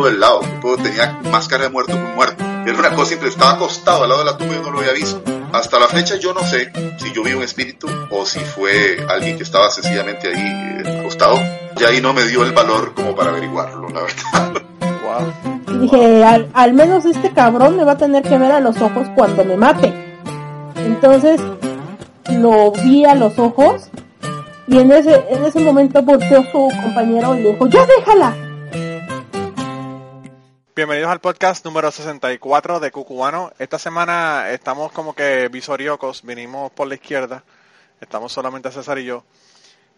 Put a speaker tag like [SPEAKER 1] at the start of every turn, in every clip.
[SPEAKER 1] tipo del lado. Un tipo tenía máscara de muerto muy muerto. Era una cosa simple, estaba acostado al lado de la tumba y yo no lo había visto. Hasta la fecha yo no sé si yo vi un espíritu o si fue alguien que estaba sencillamente ahí eh, acostado. Y ahí no me dio el valor como para averiguarlo, la verdad.
[SPEAKER 2] Y dije, al, al menos este cabrón me va a tener que ver a los ojos cuando me mate. Entonces lo vi a los ojos y en ese, en ese momento volteó su compañero y le dijo, ya déjala.
[SPEAKER 3] Bienvenidos al podcast número 64 de Cucubano. Esta semana estamos como que visoriocos, vinimos por la izquierda. Estamos solamente César y yo.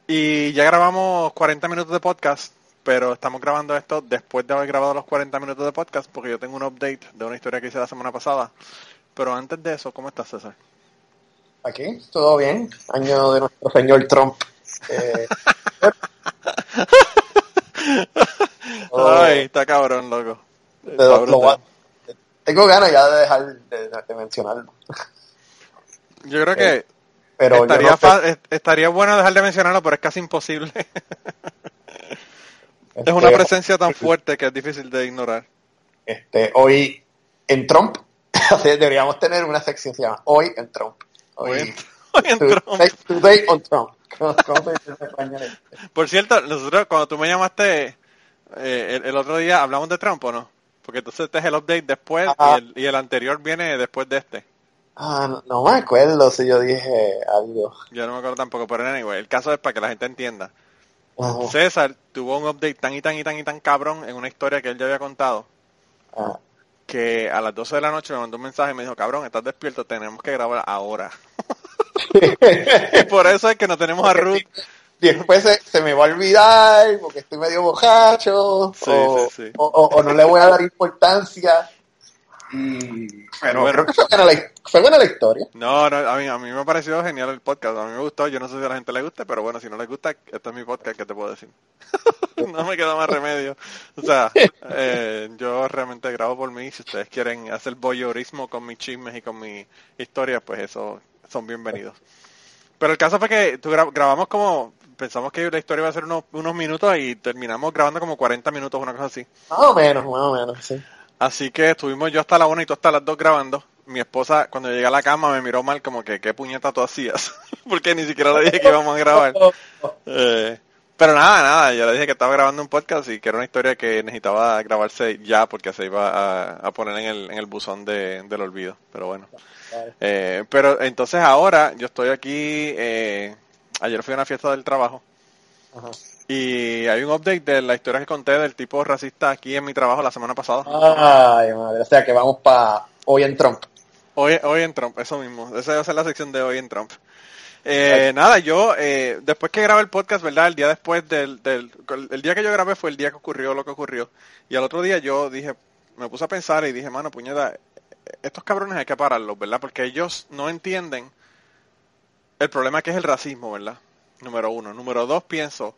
[SPEAKER 3] Y ya grabamos 40 minutos de podcast, pero estamos grabando esto después de haber grabado los 40 minutos de podcast porque yo tengo un update de una historia que hice la semana pasada. Pero antes de eso, ¿cómo estás, César?
[SPEAKER 4] Aquí, todo bien. Año de nuestro señor Trump. Eh,
[SPEAKER 3] Ay, está cabrón, loco.
[SPEAKER 4] De- lo- tengo ganas ya de dejar de, de mencionarlo.
[SPEAKER 3] Yo creo que
[SPEAKER 4] Pero yo
[SPEAKER 3] estaría,
[SPEAKER 4] no
[SPEAKER 3] fa- estaría bueno dejar de mencionarlo, pero es casi imposible. es una
[SPEAKER 4] este,
[SPEAKER 3] presencia tan fuerte que es difícil de ignorar.
[SPEAKER 4] este, hoy en Trump, deberíamos tener una sección que se llama Hoy en Trump.
[SPEAKER 3] Hoy en-
[SPEAKER 4] Hoy,
[SPEAKER 3] hoy en Trump.
[SPEAKER 4] Today, today on Trump.
[SPEAKER 3] Por cierto, nosotros cuando tú me llamaste eh, el, el otro día, ¿hablamos de Trump o no? Porque entonces este es el update después
[SPEAKER 4] Ajá.
[SPEAKER 3] y el, y el anterior viene después de este.
[SPEAKER 4] Ah, no, no me acuerdo si yo dije algo.
[SPEAKER 3] Yo no me acuerdo tampoco, pero anyway, el caso es para que la gente entienda.
[SPEAKER 4] Ajá.
[SPEAKER 3] César tuvo un update tan y tan y tan y tan cabrón en una historia que él ya había contado
[SPEAKER 4] Ah,
[SPEAKER 3] que a las 12 de la noche me mandó un mensaje y me dijo, cabrón, estás despierto, tenemos que grabar ahora. y por eso es que no tenemos a Ruth.
[SPEAKER 4] Y después se, se me va a olvidar porque estoy medio bojacho
[SPEAKER 3] Sí,
[SPEAKER 4] o,
[SPEAKER 3] sí, sí.
[SPEAKER 4] o- o- o no le voy a dar importancia. Y, pero
[SPEAKER 3] Bueno.
[SPEAKER 4] creo que fue buena, la, fue buena la historia.
[SPEAKER 3] No, no, a mí, a mí me pareció genial el podcast, a mí me gustó, yo no sé si a la gente le guste, pero bueno, si no les gusta, este es mi podcast, ¿qué te puedo decir? no me queda más remedio. O sea, eh, yo realmente grabo por mí, si ustedes quieren hacer voyeurismo con mis chismes y con mis historias, pues eso son bienvenidos. Pero el caso fue que tú gra- grabamos como, pensamos que la historia iba a ser unos, unos minutos y terminamos grabando como 40 minutos, una cosa así.
[SPEAKER 4] Más o menos, más o menos, sí.
[SPEAKER 3] Así que estuvimos yo hasta la una y tú hasta las dos grabando. Mi esposa, cuando llegué a la cama, me miró mal como que, ¿qué puñeta tú hacías? Porque ni siquiera le dije que íbamos a grabar. Eh, pero nada, nada, yo le dije que estaba grabando un podcast y que era una historia que necesitaba grabarse ya porque se iba a, a poner en el, en el buzón de, del olvido. Pero bueno. Eh, pero entonces ahora yo estoy aquí, eh, ayer fui a una fiesta del trabajo
[SPEAKER 4] Ajá.
[SPEAKER 3] y hay un update de la historia que conté del tipo racista aquí en mi trabajo la semana pasada.
[SPEAKER 4] Ay, madre, o sea que vamos para hoy en Trump.
[SPEAKER 3] Hoy, hoy en Trump, eso mismo. Esa va a ser la sección de hoy en Trump. Eh, nada, yo, eh, después que grabé el podcast, ¿verdad? El día después del, del, el día que yo grabé fue el día que ocurrió lo que ocurrió. Y al otro día yo dije, me puse a pensar y dije, mano, puñeta, estos cabrones hay que pararlos, ¿verdad? Porque ellos no entienden el problema que es el racismo, ¿verdad? Número uno. Número dos, pienso,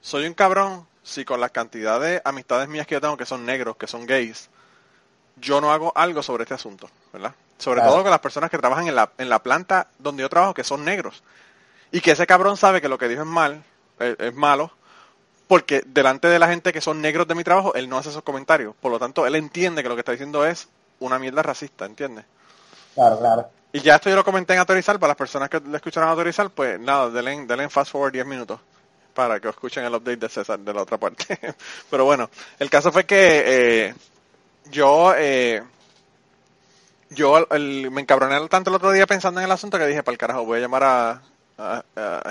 [SPEAKER 3] soy un cabrón si con la cantidad de amistades mías que yo tengo que son negros, que son gays, yo no hago algo sobre este asunto, ¿verdad? Sobre
[SPEAKER 4] Claro.
[SPEAKER 3] todo con las personas que trabajan en la, en la planta donde yo trabajo, que son negros. Y que ese cabrón sabe que lo que dijo es mal, es, es malo, porque delante de la gente que son negros de mi trabajo, él no hace esos comentarios. Por lo tanto, él entiende que lo que está diciendo es una mierda racista, ¿entiendes?
[SPEAKER 4] Claro, claro.
[SPEAKER 3] Y ya esto yo lo comenté en autorizar, para las personas que le escucharon autorizar, pues nada, denle, denle fast forward 10 minutos para que escuchen el update de César de la otra parte. Pero bueno, el caso fue que eh, yo eh, yo me encabroné tanto el otro día pensando en el asunto que dije, para el carajo, voy a llamar a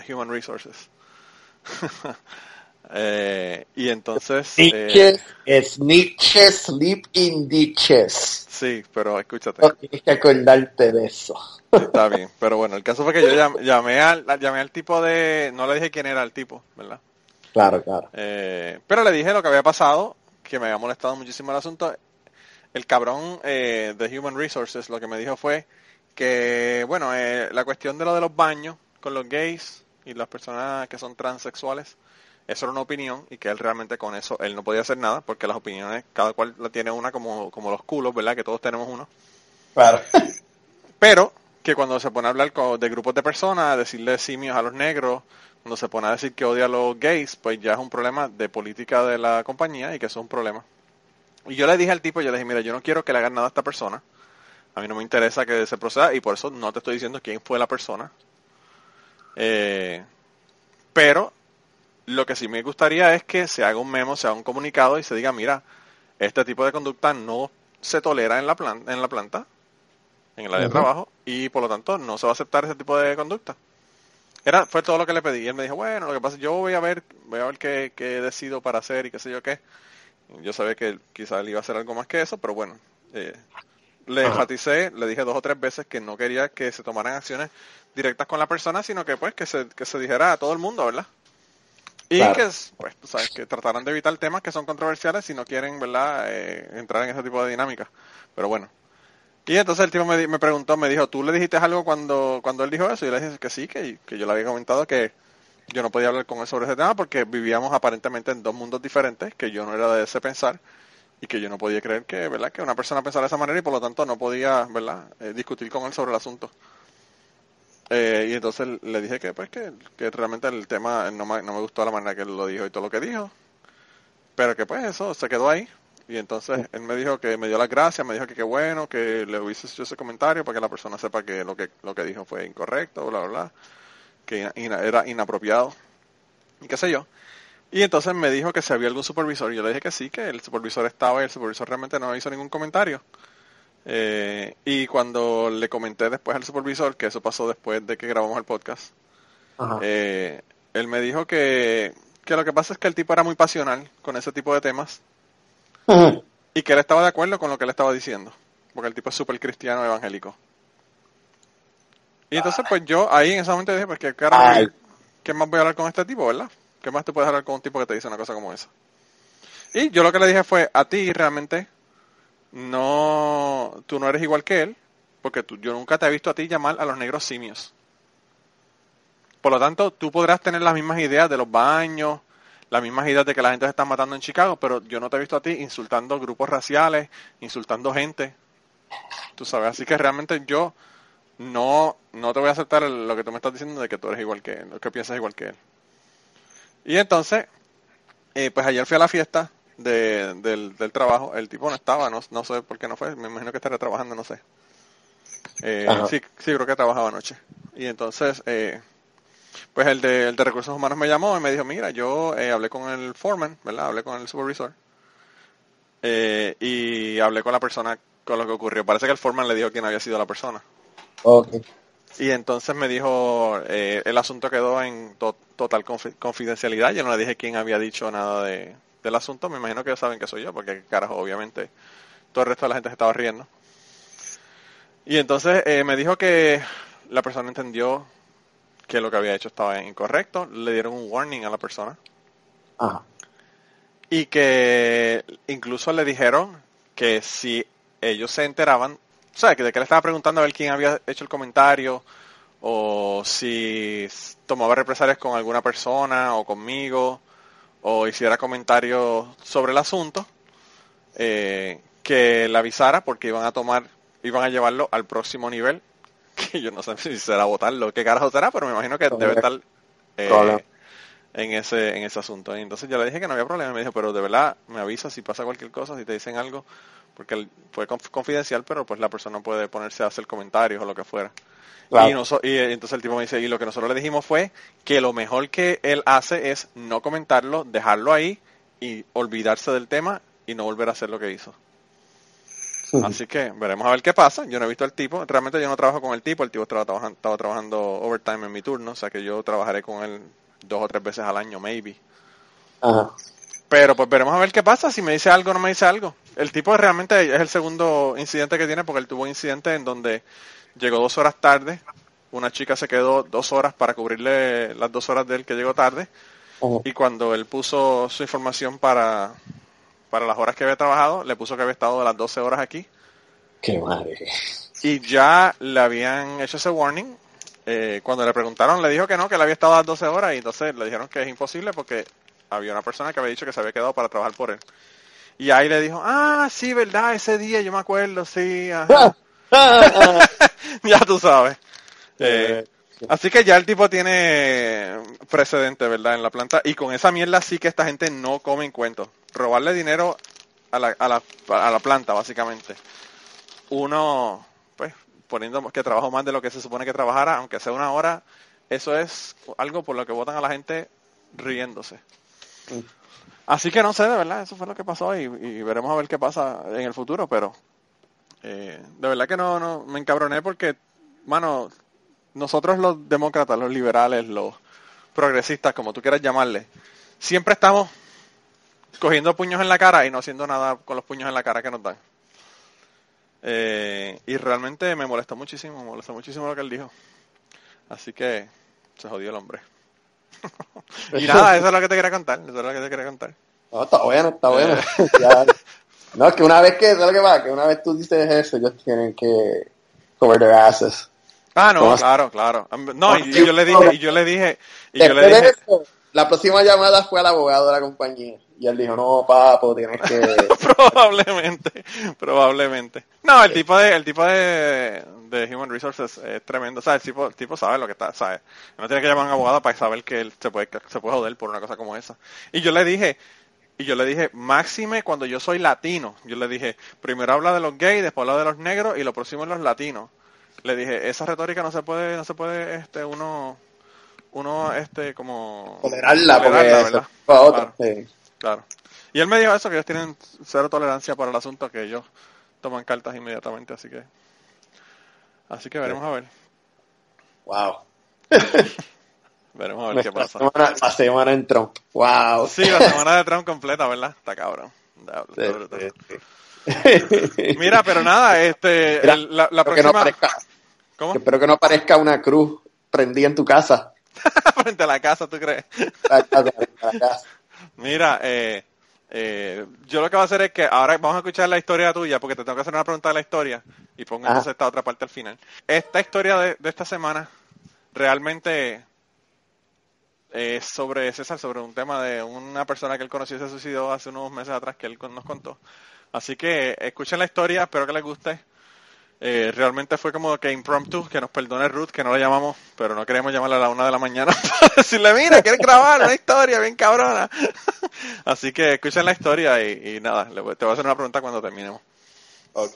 [SPEAKER 3] Human Resources. Eh, y entonces... eh,
[SPEAKER 4] Nietzsche es Nietzsche sleep in ditches.
[SPEAKER 3] sí, pero escúchate.
[SPEAKER 4] No tienes que acordarte de eso.
[SPEAKER 3] Está bien, pero bueno, el caso fue que yo llam- llamé al, llamé al tipo de... No le dije quién era el tipo, ¿verdad?
[SPEAKER 4] Claro, claro.
[SPEAKER 3] Eh, pero le dije lo que había pasado, que me había molestado muchísimo el asunto. El cabrón eh, de Human Resources lo que me dijo fue que, bueno, eh, la cuestión de lo de los baños con los gays y las personas que son transexuales, eso era una opinión y que él realmente con eso, él no podía hacer nada porque las opiniones, cada cual la tiene una como, como los culos, ¿verdad? Que todos tenemos uno.
[SPEAKER 4] Claro.
[SPEAKER 3] Pero que cuando se pone a hablar de grupos de personas, decirle simios a los negros, cuando se pone a decir que odia a los gays, pues ya es un problema de política de la compañía y que eso es un problema. Y yo le dije al tipo, yo le dije, mira, yo no quiero que le hagan nada a esta persona. A mí no me interesa que se proceda y por eso no te estoy diciendo quién fue la persona. Eh, pero lo que sí me gustaría es que se haga un memo, se haga un comunicado y se diga, mira, este tipo de conducta no se tolera en la, planta, en la planta, en el área de trabajo, y por lo tanto no se va a aceptar ese tipo de conducta. Era, fue todo lo que le pedí. Y él me dijo, bueno, lo que pasa es yo voy a ver, voy a ver qué, qué decido para hacer y qué sé yo qué. Yo sabía que quizás él iba a hacer algo más que eso, pero bueno, eh, le enfaticé, le dije dos o tres veces que no quería que se tomaran acciones directas con la persona, sino que pues que se, que se dijera a todo el mundo, ¿verdad? Y que, pues, tú sabes, que trataran de evitar temas que son controversiales si no quieren, ¿verdad?, eh, entrar en ese tipo de dinámica. Pero bueno. Y entonces el tipo me, me, preguntó, me dijo, ¿tú le dijiste algo cuando, cuando él dijo eso? Y yo le dije que sí, que, que yo le había comentado que yo no podía hablar con él sobre ese tema porque vivíamos aparentemente en dos mundos diferentes, que yo no era de ese pensar y que yo no podía creer que, ¿verdad?, que una persona pensara de esa manera y por lo tanto no podía, ¿verdad?, eh, discutir con él sobre el asunto. Eh, y entonces le dije que pues que, realmente el tema no me, no me gustó la manera que él lo dijo y todo lo que dijo. Pero que pues eso se quedó ahí. Y entonces él me dijo que me dio las gracias, me dijo que qué bueno, que le hubiese hecho ese comentario para que la persona sepa que lo que lo que dijo fue incorrecto, bla, bla, bla, que era inapropiado y qué sé yo. Y entonces me dijo que si había algún supervisor, y yo le dije que sí, que el supervisor estaba y el supervisor realmente no hizo ningún comentario. Eh, y cuando le comenté después al supervisor, que eso pasó después de que grabamos el podcast, eh, él me dijo que, que lo que pasa es que el tipo era muy pasional con ese tipo de temas y que él estaba de acuerdo con lo que él estaba diciendo, porque el tipo es súper cristiano evangélico. Y entonces pues yo ahí en ese momento dije, pues que carajo, ¿qué más voy a hablar con este tipo, verdad? ¿Qué más te puedes hablar con un tipo que te dice una cosa como esa? Y yo lo que le dije fue, a ti realmente no, tú no eres igual que él, porque tú, yo nunca te he visto a ti llamar a los negros simios. Por lo tanto, tú podrás tener las mismas ideas de los baños, las mismas ideas de que la gente se está matando en Chicago, pero yo no te he visto a ti insultando grupos raciales, insultando gente. Tú sabes, así que realmente yo no, no te voy a aceptar lo que tú me estás diciendo de que tú eres igual que él, que piensas igual que él. Y entonces, eh, pues ayer fui a la fiesta de, del, del, trabajo. El tipo no estaba, no, no sé por qué no fue. Me imagino que estaría trabajando, no sé. Eh, sí, sí, creo que trabajaba anoche. Y entonces, eh, pues el de, el de recursos humanos me llamó y me dijo, mira, yo eh, hablé con el foreman, ¿verdad? Hablé con el supervisor. Eh, y hablé con la persona con lo que ocurrió. Parece que el foreman le dijo quién había sido la persona.
[SPEAKER 4] Okay.
[SPEAKER 3] Y entonces me dijo, eh, el asunto quedó en total confidencialidad. Yo no le dije quién había dicho nada de, del asunto, me imagino que ya saben que soy yo, porque carajo, obviamente todo el resto de la gente se estaba riendo. Y entonces eh, me dijo que la persona entendió que lo que había hecho estaba incorrecto, le dieron un warning a la persona. Y que incluso le dijeron que si ellos se enteraban, o sea, que de que le estaba preguntando a ver quién había hecho el comentario, o si tomaba represalias con alguna persona o conmigo, o hiciera comentarios sobre el asunto, eh, que le avisara porque iban a tomar, iban a llevarlo al próximo nivel, que yo no sé si será votarlo, qué carajo será, pero me imagino que debe estar eh, en ese en ese asunto. Y entonces yo le dije que no había problema, me dijo, pero de verdad me avisa si pasa cualquier cosa, si te dicen algo, porque fue confidencial, pero pues la persona puede ponerse a hacer comentarios o lo que fuera. Y, entonces el tipo me dice, y lo que nosotros le dijimos fue que lo mejor que él hace es no comentarlo, dejarlo ahí y olvidarse del tema y no volver a hacer lo que hizo. Así que veremos a ver qué pasa. Yo no he visto al tipo. Realmente yo no trabajo con el tipo. El tipo estaba trabajando, estaba trabajando overtime en mi turno. O sea que yo trabajaré con él dos o tres veces al año, maybe. Pero pues veremos a ver qué pasa. Si me dice algo o no me dice algo. El tipo realmente es el segundo incidente que tiene porque él tuvo un incidente en donde llegó dos horas tarde, una chica se quedó dos horas para cubrirle las dos horas de él que llegó tarde, y cuando él puso su información para, para las horas que había trabajado, le puso que había estado de las 12 horas aquí.
[SPEAKER 4] Qué madre.
[SPEAKER 3] Y ya le habían hecho ese warning. Eh, cuando le preguntaron, le dijo que no, que le había estado a las 12 horas, y entonces le dijeron que es imposible porque había una persona que había dicho que se había quedado para trabajar por él. Y ahí le dijo, ah, sí, verdad, ese día yo me acuerdo, sí. Ajá. ya tú sabes. Eh, Así que ya el tipo tiene precedente, ¿verdad? En la planta. Y con esa mierda sí que esta gente no come en cuentos. Robarle dinero a la, a la, a la planta, básicamente. Uno, poniendo que trabajo más de lo que se supone que trabajara, aunque sea una hora, eso es algo por lo que votan a la gente riéndose. Así que no sé, de verdad, eso fue lo que pasó y, veremos a ver qué pasa en el futuro, pero eh, de verdad que no, no, me encabroné porque, mano, nosotros los demócratas, los liberales, los progresistas, como tú quieras llamarle, siempre estamos cogiendo puños en la cara y no haciendo nada con los puños en la cara que nos dan. Eh, y realmente me molestó muchísimo, me molestó muchísimo lo que él dijo. Así que se jodió el hombre. y nada, eso es lo que te quería contar, eso es lo que te quería contar.
[SPEAKER 4] No, está bueno, está bueno. Ya. No, es que una vez que, ¿sabes lo que pasa? Que una vez tú dices eso, ellos tienen que cover their asses.
[SPEAKER 3] Ah, no,
[SPEAKER 4] ¿Cómo?
[SPEAKER 3] claro, claro. No, y, y yo le dije, y yo le dije, y yo le dije,
[SPEAKER 4] la próxima llamada fue al abogado de la compañía. Y él dijo, no, papo, tienes que...
[SPEAKER 3] probablemente, probablemente. No, el tipo de, el tipo de, de Human Resources es tremendo. O sea, el tipo, el tipo sabe lo que está, sabe. No tiene que llamar a un abogado para saber que él se puede, se puede joder por una cosa como esa. Y yo le dije, y yo le dije, máxime cuando yo soy latino. Yo le dije, primero habla de los gays, después habla de los negros y lo próximo es los latinos. Le dije, esa retórica no se puede, no se puede, este, uno, uno, este, como...
[SPEAKER 4] tolerarla,
[SPEAKER 3] tolerarla, ¿verdad?
[SPEAKER 4] fue otro.
[SPEAKER 3] Claro.
[SPEAKER 4] Sí.
[SPEAKER 3] Claro. Y él me dijo eso, que ellos tienen cero tolerancia para el asunto, que ellos toman cartas inmediatamente, así que... Así que veremos a ver.
[SPEAKER 4] Wow.
[SPEAKER 3] Veremos a ver qué pasa.
[SPEAKER 4] semana, la semana en Trump. Wow.
[SPEAKER 3] Sí, la semana de Trump completa, ¿verdad? Está cabrón. Está- está. Mira, pero nada, este,
[SPEAKER 4] Mira,
[SPEAKER 3] el- la, la
[SPEAKER 4] espero que no
[SPEAKER 3] próxima...
[SPEAKER 4] aparezca,
[SPEAKER 3] ¿Cómo?
[SPEAKER 4] espero que no aparezca una cruz prendida en tu casa.
[SPEAKER 3] Frente a la casa, ¿tú crees?
[SPEAKER 4] La casa.
[SPEAKER 3] Mira, eh, eh, yo lo que voy a hacer es que ahora vamos a escuchar la historia tuya, porque te tengo que hacer una pregunta de la historia, y pongo entonces esta otra parte al final. Esta historia de, de esta semana realmente es sobre César, sobre un tema de una persona que él conoció y se suicidó hace unos meses atrás que él nos contó. Así que escuchen la historia, espero que les guste. Eh, realmente fue como que impromptu, que nos perdone Ruth, que no la llamamos, pero no queríamos llamarla a la una de la mañana para decirle, mira, ¿quieres grabar una historia bien cabrona? Así que escuchen la historia y, y nada, te voy a hacer una pregunta cuando terminemos.
[SPEAKER 4] Ok.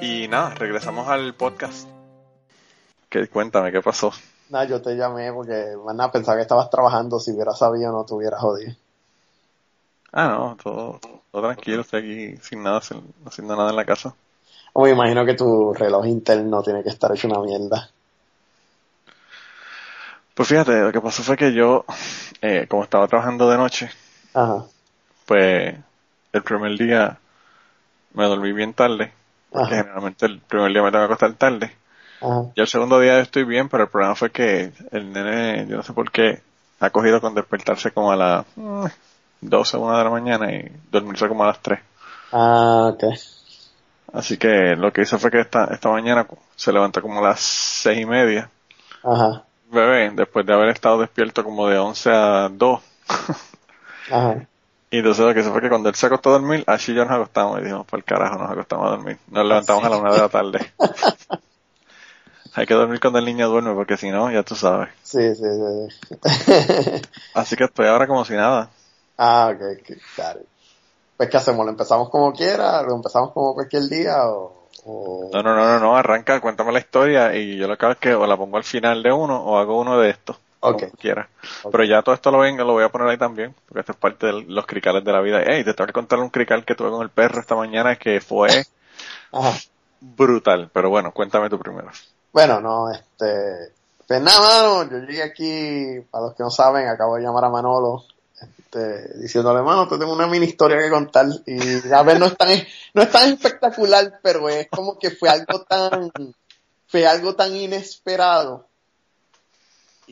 [SPEAKER 3] y nada, regresamos al podcast. ¿Qué, cuéntame, ¿qué pasó?
[SPEAKER 4] Nah, yo te llamé porque, nada, pensaba que estabas trabajando. Si hubiera sabido, no te hubiera jodido.
[SPEAKER 3] Ah, no, todo, todo tranquilo, estoy aquí sin nada, sin- haciendo nada en la casa.
[SPEAKER 4] O me imagino que tu reloj interno tiene que estar hecho una mierda.
[SPEAKER 3] Pues fíjate, lo que pasó fue que yo, eh, como estaba trabajando de noche,
[SPEAKER 4] Ajá.
[SPEAKER 3] pues el primer día me dormí bien tarde, porque
[SPEAKER 4] Ajá.
[SPEAKER 3] generalmente el primer día me tengo que acostar tarde.
[SPEAKER 4] Ajá.
[SPEAKER 3] Y el segundo día estoy bien, pero el problema fue que el nene, yo no sé por qué, ha cogido con despertarse como a las mm, 12 o 1 de la mañana y dormirse como a las 3.
[SPEAKER 4] Ah, ok.
[SPEAKER 3] Así que lo que hizo fue que esta, esta mañana se levantó como a las seis y media.
[SPEAKER 4] Ajá.
[SPEAKER 3] Bebé, después de haber estado despierto como de 11 a 2.
[SPEAKER 4] Ajá.
[SPEAKER 3] Y entonces lo que hizo fue que cuando él se acostó a dormir, Ashi y yo nos acostamos y dijimos, por el carajo, nos acostamos a dormir. Nos levantamos a la una de la tarde. Hay que dormir cuando el niño duerme porque si no, ya tú sabes.
[SPEAKER 4] Sí, sí, sí. sí.
[SPEAKER 3] Así que estoy ahora como si nada.
[SPEAKER 4] ah, ok, ok, got it. Pues, ¿qué hacemos? ¿Lo empezamos como quiera? ¿Lo empezamos como cualquier día? ¿O, o-
[SPEAKER 3] No, no, no, no, no, arranca, cuéntame la historia y yo lo que hago es que o la pongo al final de uno o hago uno de estos. Como quiera. Pero ya todo esto lo vengo, lo voy a poner ahí también, porque esto es parte de los cricales de la vida. Ey, te tengo que contar un crical que tuve con el perro esta mañana que fue
[SPEAKER 4] Ajá.
[SPEAKER 3] brutal. Pero bueno, cuéntame tú primero.
[SPEAKER 4] Bueno, no, este, pues nada, mano, yo llegué aquí, para los que no saben, acabo de llamar a Manolo, este, diciéndole, mano, te tengo una mini historia que contar, y a ver, no es tan, no es tan espectacular, pero es como que fue algo tan, fue algo tan inesperado,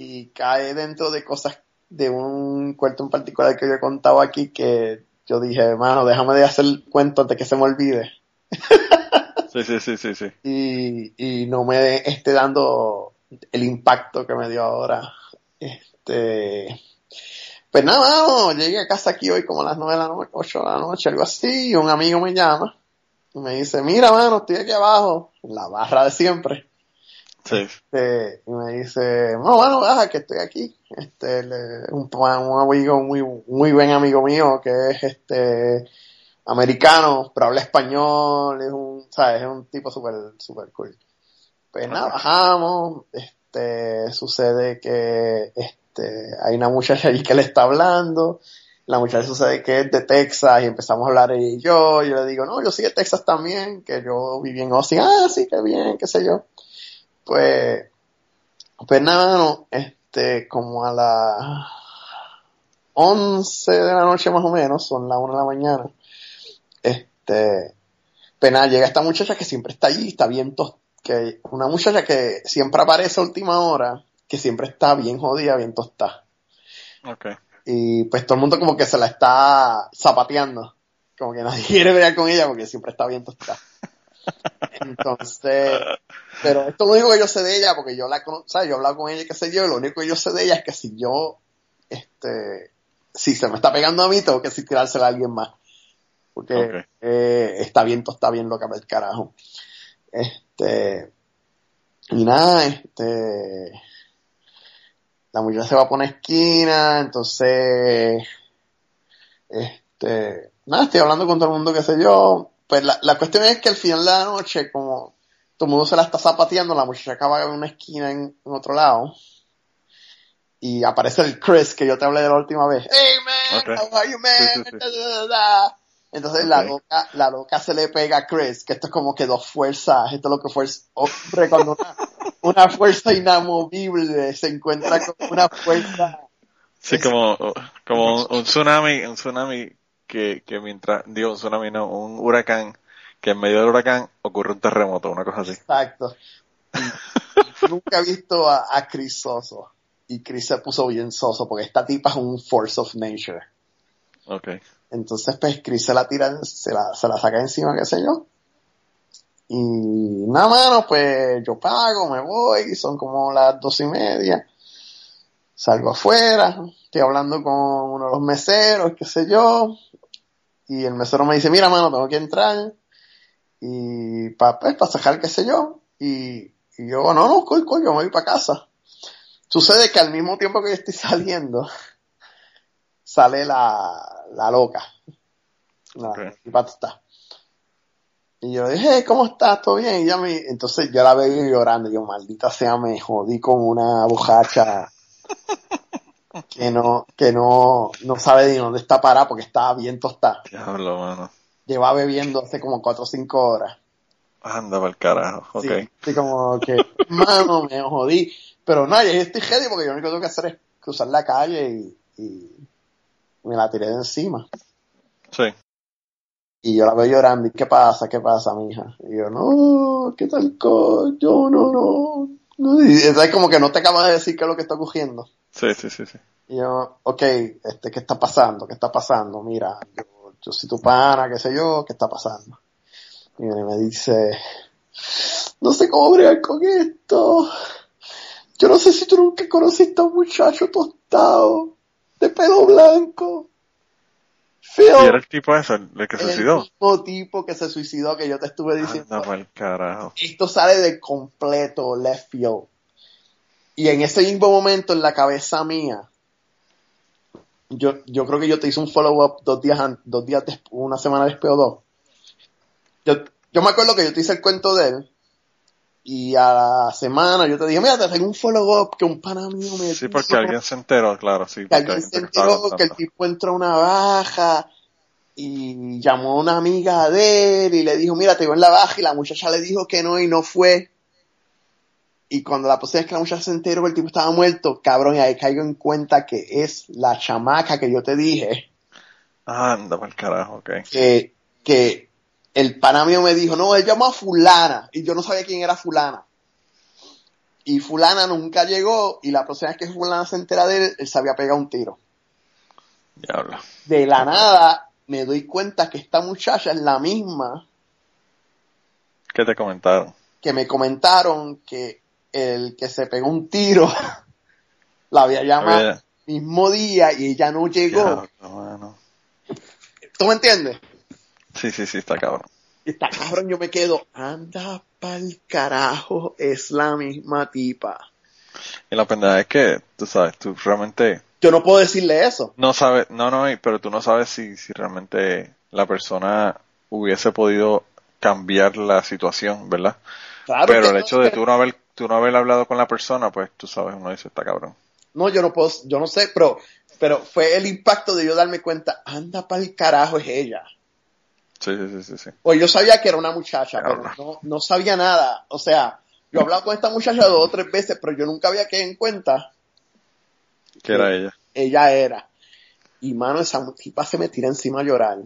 [SPEAKER 4] y cae dentro de cosas de un cuento en particular que yo he contado aquí que yo dije, hermano, déjame de hacer cuentos de que se me olvide.
[SPEAKER 3] Sí, sí, sí, sí, sí.
[SPEAKER 4] Y, y no me esté dando el impacto que me dio ahora. Este, pues nada, mano, llegué a casa aquí hoy como a las nueve de la noche, ocho de la noche, algo así, y un amigo me llama y me dice, mira, mano, estoy aquí abajo, en la barra de siempre.
[SPEAKER 3] Sí.
[SPEAKER 4] Este, y me dice, no, bueno, baja, que estoy aquí. Este, le- un, un amigo muy, muy buen amigo mío, que es este, americano, pero habla español, es un, sabes, es un tipo súper, súper cool. Pues nada, bajamos, este, sucede que, este, hay una muchacha allí que le está hablando, la muchacha sucede que es de Texas y empezamos a hablar ella y yo, y yo le digo, no, yo soy de Texas también, que yo viví en Austin, ah, sí, qué bien, qué sé yo. Pues, pues nada, no, este, como a las 11 de la noche más o menos, son las 1 de la mañana, este, pues nada, llega esta muchacha que siempre está allí, está bien tos, que una muchacha que siempre aparece a última hora, que siempre está bien jodida, bien tostada. Y pues todo el mundo como que se la está zapateando. Como que nadie quiere ver con ella porque siempre está bien tostada. Entonces, pero esto es lo único que yo sé de ella, porque yo la conozco. Yo he hablado con ella, qué sé yo, y lo único que yo sé de ella es que si yo, este, si se me está pegando a mí, tengo que tirársela a alguien más. Porque eh, está bien, está bien loca del carajo. Este, y nada, este, la muchacha se va a poner esquina, entonces, este, nada, estoy hablando con todo el mundo, qué sé yo. Pues la, la cuestión es que al final de la noche, como todo el mundo se la está zapateando, la muchacha acaba en una esquina en, en otro lado. Y aparece el Chris que yo te hablé de la última vez. Hey man, how are you man?
[SPEAKER 3] Sí, sí, sí.
[SPEAKER 4] Entonces la loca, la loca se le pega a Chris, que esto es como que dos fuerzas, esto es lo que fuerza, hombre, cuando una, una fuerza inamovible se encuentra con una fuerza
[SPEAKER 3] Sí, como, como un tsunami, un tsunami que, que mientras, digo, un tsunami no, un huracán, que en medio del huracán ocurre un terremoto, una cosa así.
[SPEAKER 4] Exacto. Nunca he visto a, a Chris Soso. Y Chris se puso bien soso porque esta tipa es un force of nature.
[SPEAKER 3] Ok.
[SPEAKER 4] Entonces, pues Chris se la tira, se la, se la saca encima, qué sé yo. Y nada, mano, pues yo pago, me voy, son como las dos y media. Salgo afuera, estoy hablando con uno de los meseros, qué sé yo. Y el mesero me dice, mira, mano, tengo que entrar. Y para pues, pa sacar, qué sé yo. Y, y yo, no, no, cool, cool, yo me voy para casa. Sucede que al mismo tiempo que yo estoy saliendo, sale la, la loca. La
[SPEAKER 3] Ok.
[SPEAKER 4] tipa está. Y yo le dije, ¿cómo estás? ¿Todo bien? Y ella me, entonces yo la veo llorando. Y yo, maldita sea, me jodí con una bojacha que no, que no, no sabe de dónde está parada porque estaba bien tostada.
[SPEAKER 3] Diablo, mano.
[SPEAKER 4] Lleva bebiendo hace como cuatro o cinco horas.
[SPEAKER 3] Anda para el carajo. Ok.
[SPEAKER 4] Sí, como que, mano, me jodí. Pero no, yo estoy ready porque yo lo único que tengo que hacer es cruzar la calle y, y me la tiré de encima.
[SPEAKER 3] Sí.
[SPEAKER 4] Y yo la veo llorando, ¿y qué pasa? ¿Qué pasa, mija? Y yo, no, ¿qué tal Yo, no, no. Es como que no te acabas de decir qué es lo que está ocurriendo.
[SPEAKER 3] Sí, sí, sí, sí.
[SPEAKER 4] Y yo, ok, este, ¿qué está pasando? ¿Qué está pasando? Mira, yo, yo soy tu pana, qué sé yo, ¿qué está pasando? Y me dice, no sé cómo bregar con esto. Yo no sé si tú nunca conociste a un muchacho tostado, de pelo blanco.
[SPEAKER 3] Y
[SPEAKER 4] Feo.
[SPEAKER 3] era el tipo ese, el que se
[SPEAKER 4] el
[SPEAKER 3] suicidó.
[SPEAKER 4] mismo tipo que se suicidó que yo te estuve diciendo.
[SPEAKER 3] Anda el carajo.
[SPEAKER 4] Esto sale de completo left field. Y en ese mismo momento en la cabeza mía, yo, yo creo que yo te hice un follow-up dos días, dos días después, una semana después o dos. Yo, yo me acuerdo que yo te hice el cuento de él. Y a la semana yo te dije, mira, te tengo un follow-up que un pana mío me
[SPEAKER 3] Sí, porque alguien se enteró, claro, sí.
[SPEAKER 4] que alguien se enteró que el tipo entró a una baja y llamó a una amiga de él y le dijo, mira, te veo en la baja y la muchacha le dijo que no y no fue. Y cuando la próxima vez que la muchacha se enteró que el tipo estaba muerto, cabrón, y ahí caigo en cuenta que es la chamaca que yo te dije,
[SPEAKER 5] Anda, para el carajo, ok.
[SPEAKER 4] que, que el pana mío me dijo, no, él llamó a fulana, y yo no sabía quién era fulana. Y fulana nunca llegó, y la próxima vez que fulana se entera de él, él se había pegado un tiro.
[SPEAKER 5] Diablo.
[SPEAKER 4] De la nada, me doy cuenta que esta muchacha es la misma
[SPEAKER 5] ¿Qué te comentaron?
[SPEAKER 4] que me comentaron que el que se pegó un tiro la había llamado el mismo día y ella no llegó.
[SPEAKER 5] Diablo, mano.
[SPEAKER 4] ¿Tú me entiendes?
[SPEAKER 5] Sí, sí, sí, está cabrón.
[SPEAKER 4] Está cabrón, yo me quedo, anda pa'l carajo, es la misma tipa.
[SPEAKER 5] Y la pendeja es que, tú sabes, tú realmente
[SPEAKER 4] Yo no puedo decirle eso.
[SPEAKER 5] no sabes, no, no, pero tú no sabes si, si realmente la persona hubiese podido cambiar la situación, ¿verdad?
[SPEAKER 4] Claro
[SPEAKER 5] pero el
[SPEAKER 4] no,
[SPEAKER 5] hecho de tú no haber, tú no haber hablado con la persona, pues tú sabes, uno dice, está cabrón.
[SPEAKER 4] No, yo no puedo, yo no sé, pero, pero fue el impacto de yo darme cuenta, anda pa'l carajo, es ella.
[SPEAKER 5] Sí, sí, sí, sí, sí.
[SPEAKER 4] Pues yo sabía que era una muchacha, pero no, no sabía nada. O sea, yo hablaba con esta muchacha dos o tres veces, pero yo nunca había quedado en cuenta
[SPEAKER 5] Que era ella.
[SPEAKER 4] ella era. Y mano, esa tipa se me tira encima a llorar.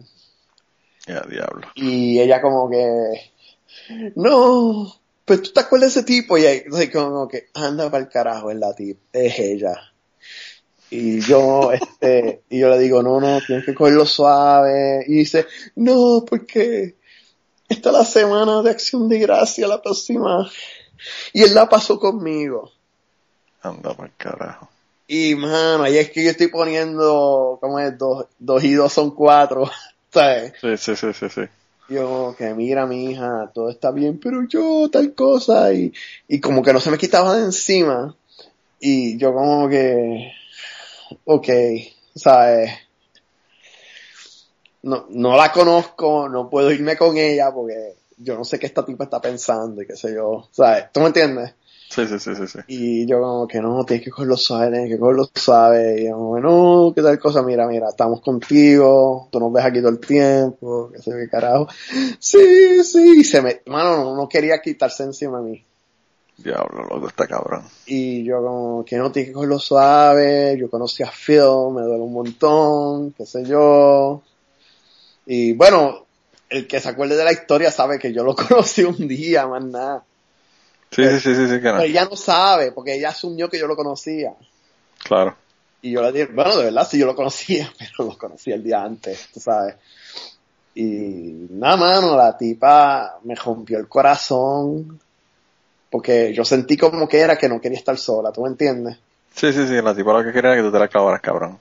[SPEAKER 5] Ya, diablo.
[SPEAKER 4] Y ella como que, no, pues tú te acuerdas de ese tipo. Y ahí, entonces como que, anda para el carajo, es la tipa, es ella. Y yo, este, y yo le digo, no, no, tienes que cogerlo suave. Y dice, no, porque esta es la semana de acción de gracia, la próxima. Y él la pasó conmigo.
[SPEAKER 5] Anda el carajo.
[SPEAKER 4] Y mano, ahí es que yo estoy poniendo, ¿cómo es? Dos, dos y dos son cuatro. ¿Sabes?
[SPEAKER 5] Sí, sí, sí, sí, sí.
[SPEAKER 4] Yo, que mira mi hija, todo está bien, pero yo tal cosa. Y, y como que no se me quitaba de encima. Y yo como que, ok, ¿sabes? No, no la conozco, no puedo irme con ella porque yo no sé qué esta tipa está pensando y qué sé yo, ¿sabes? ¿Tú me entiendes?
[SPEAKER 5] Sí, sí, sí, sí, sí.
[SPEAKER 4] Y yo como que no, tienes que cogerlo suave, tienes que cogerlo suave. Y yo como, no, qué tal cosa, mira, mira, estamos contigo, tú nos ves aquí todo el tiempo, qué sé yo, qué carajo. Sí, sí, y se me, mano, no, no quería quitarse encima de mí.
[SPEAKER 5] Diablo, loco, está cabrón.
[SPEAKER 4] Y yo como que no, tienes que cogerlo suave, yo conocí a Phil, me duele un montón, qué sé yo. Y bueno, el que se acuerde de la historia sabe que yo lo conocí un día, más nada.
[SPEAKER 5] Sí, sí, sí, sí, sí, que no.
[SPEAKER 4] Pero ella no sabe, porque ella asumió que yo lo conocía.
[SPEAKER 5] Claro.
[SPEAKER 4] Y yo le dije, bueno, de verdad, sí yo lo conocía, pero lo conocía el día antes, tú sabes. Y nada, mano, la tipa me rompió el corazón, porque yo sentí como que era que no quería estar sola, ¿tú me entiendes?
[SPEAKER 5] Sí, sí, sí, la tipa lo que quería era que tú te la clavaras, cabrón.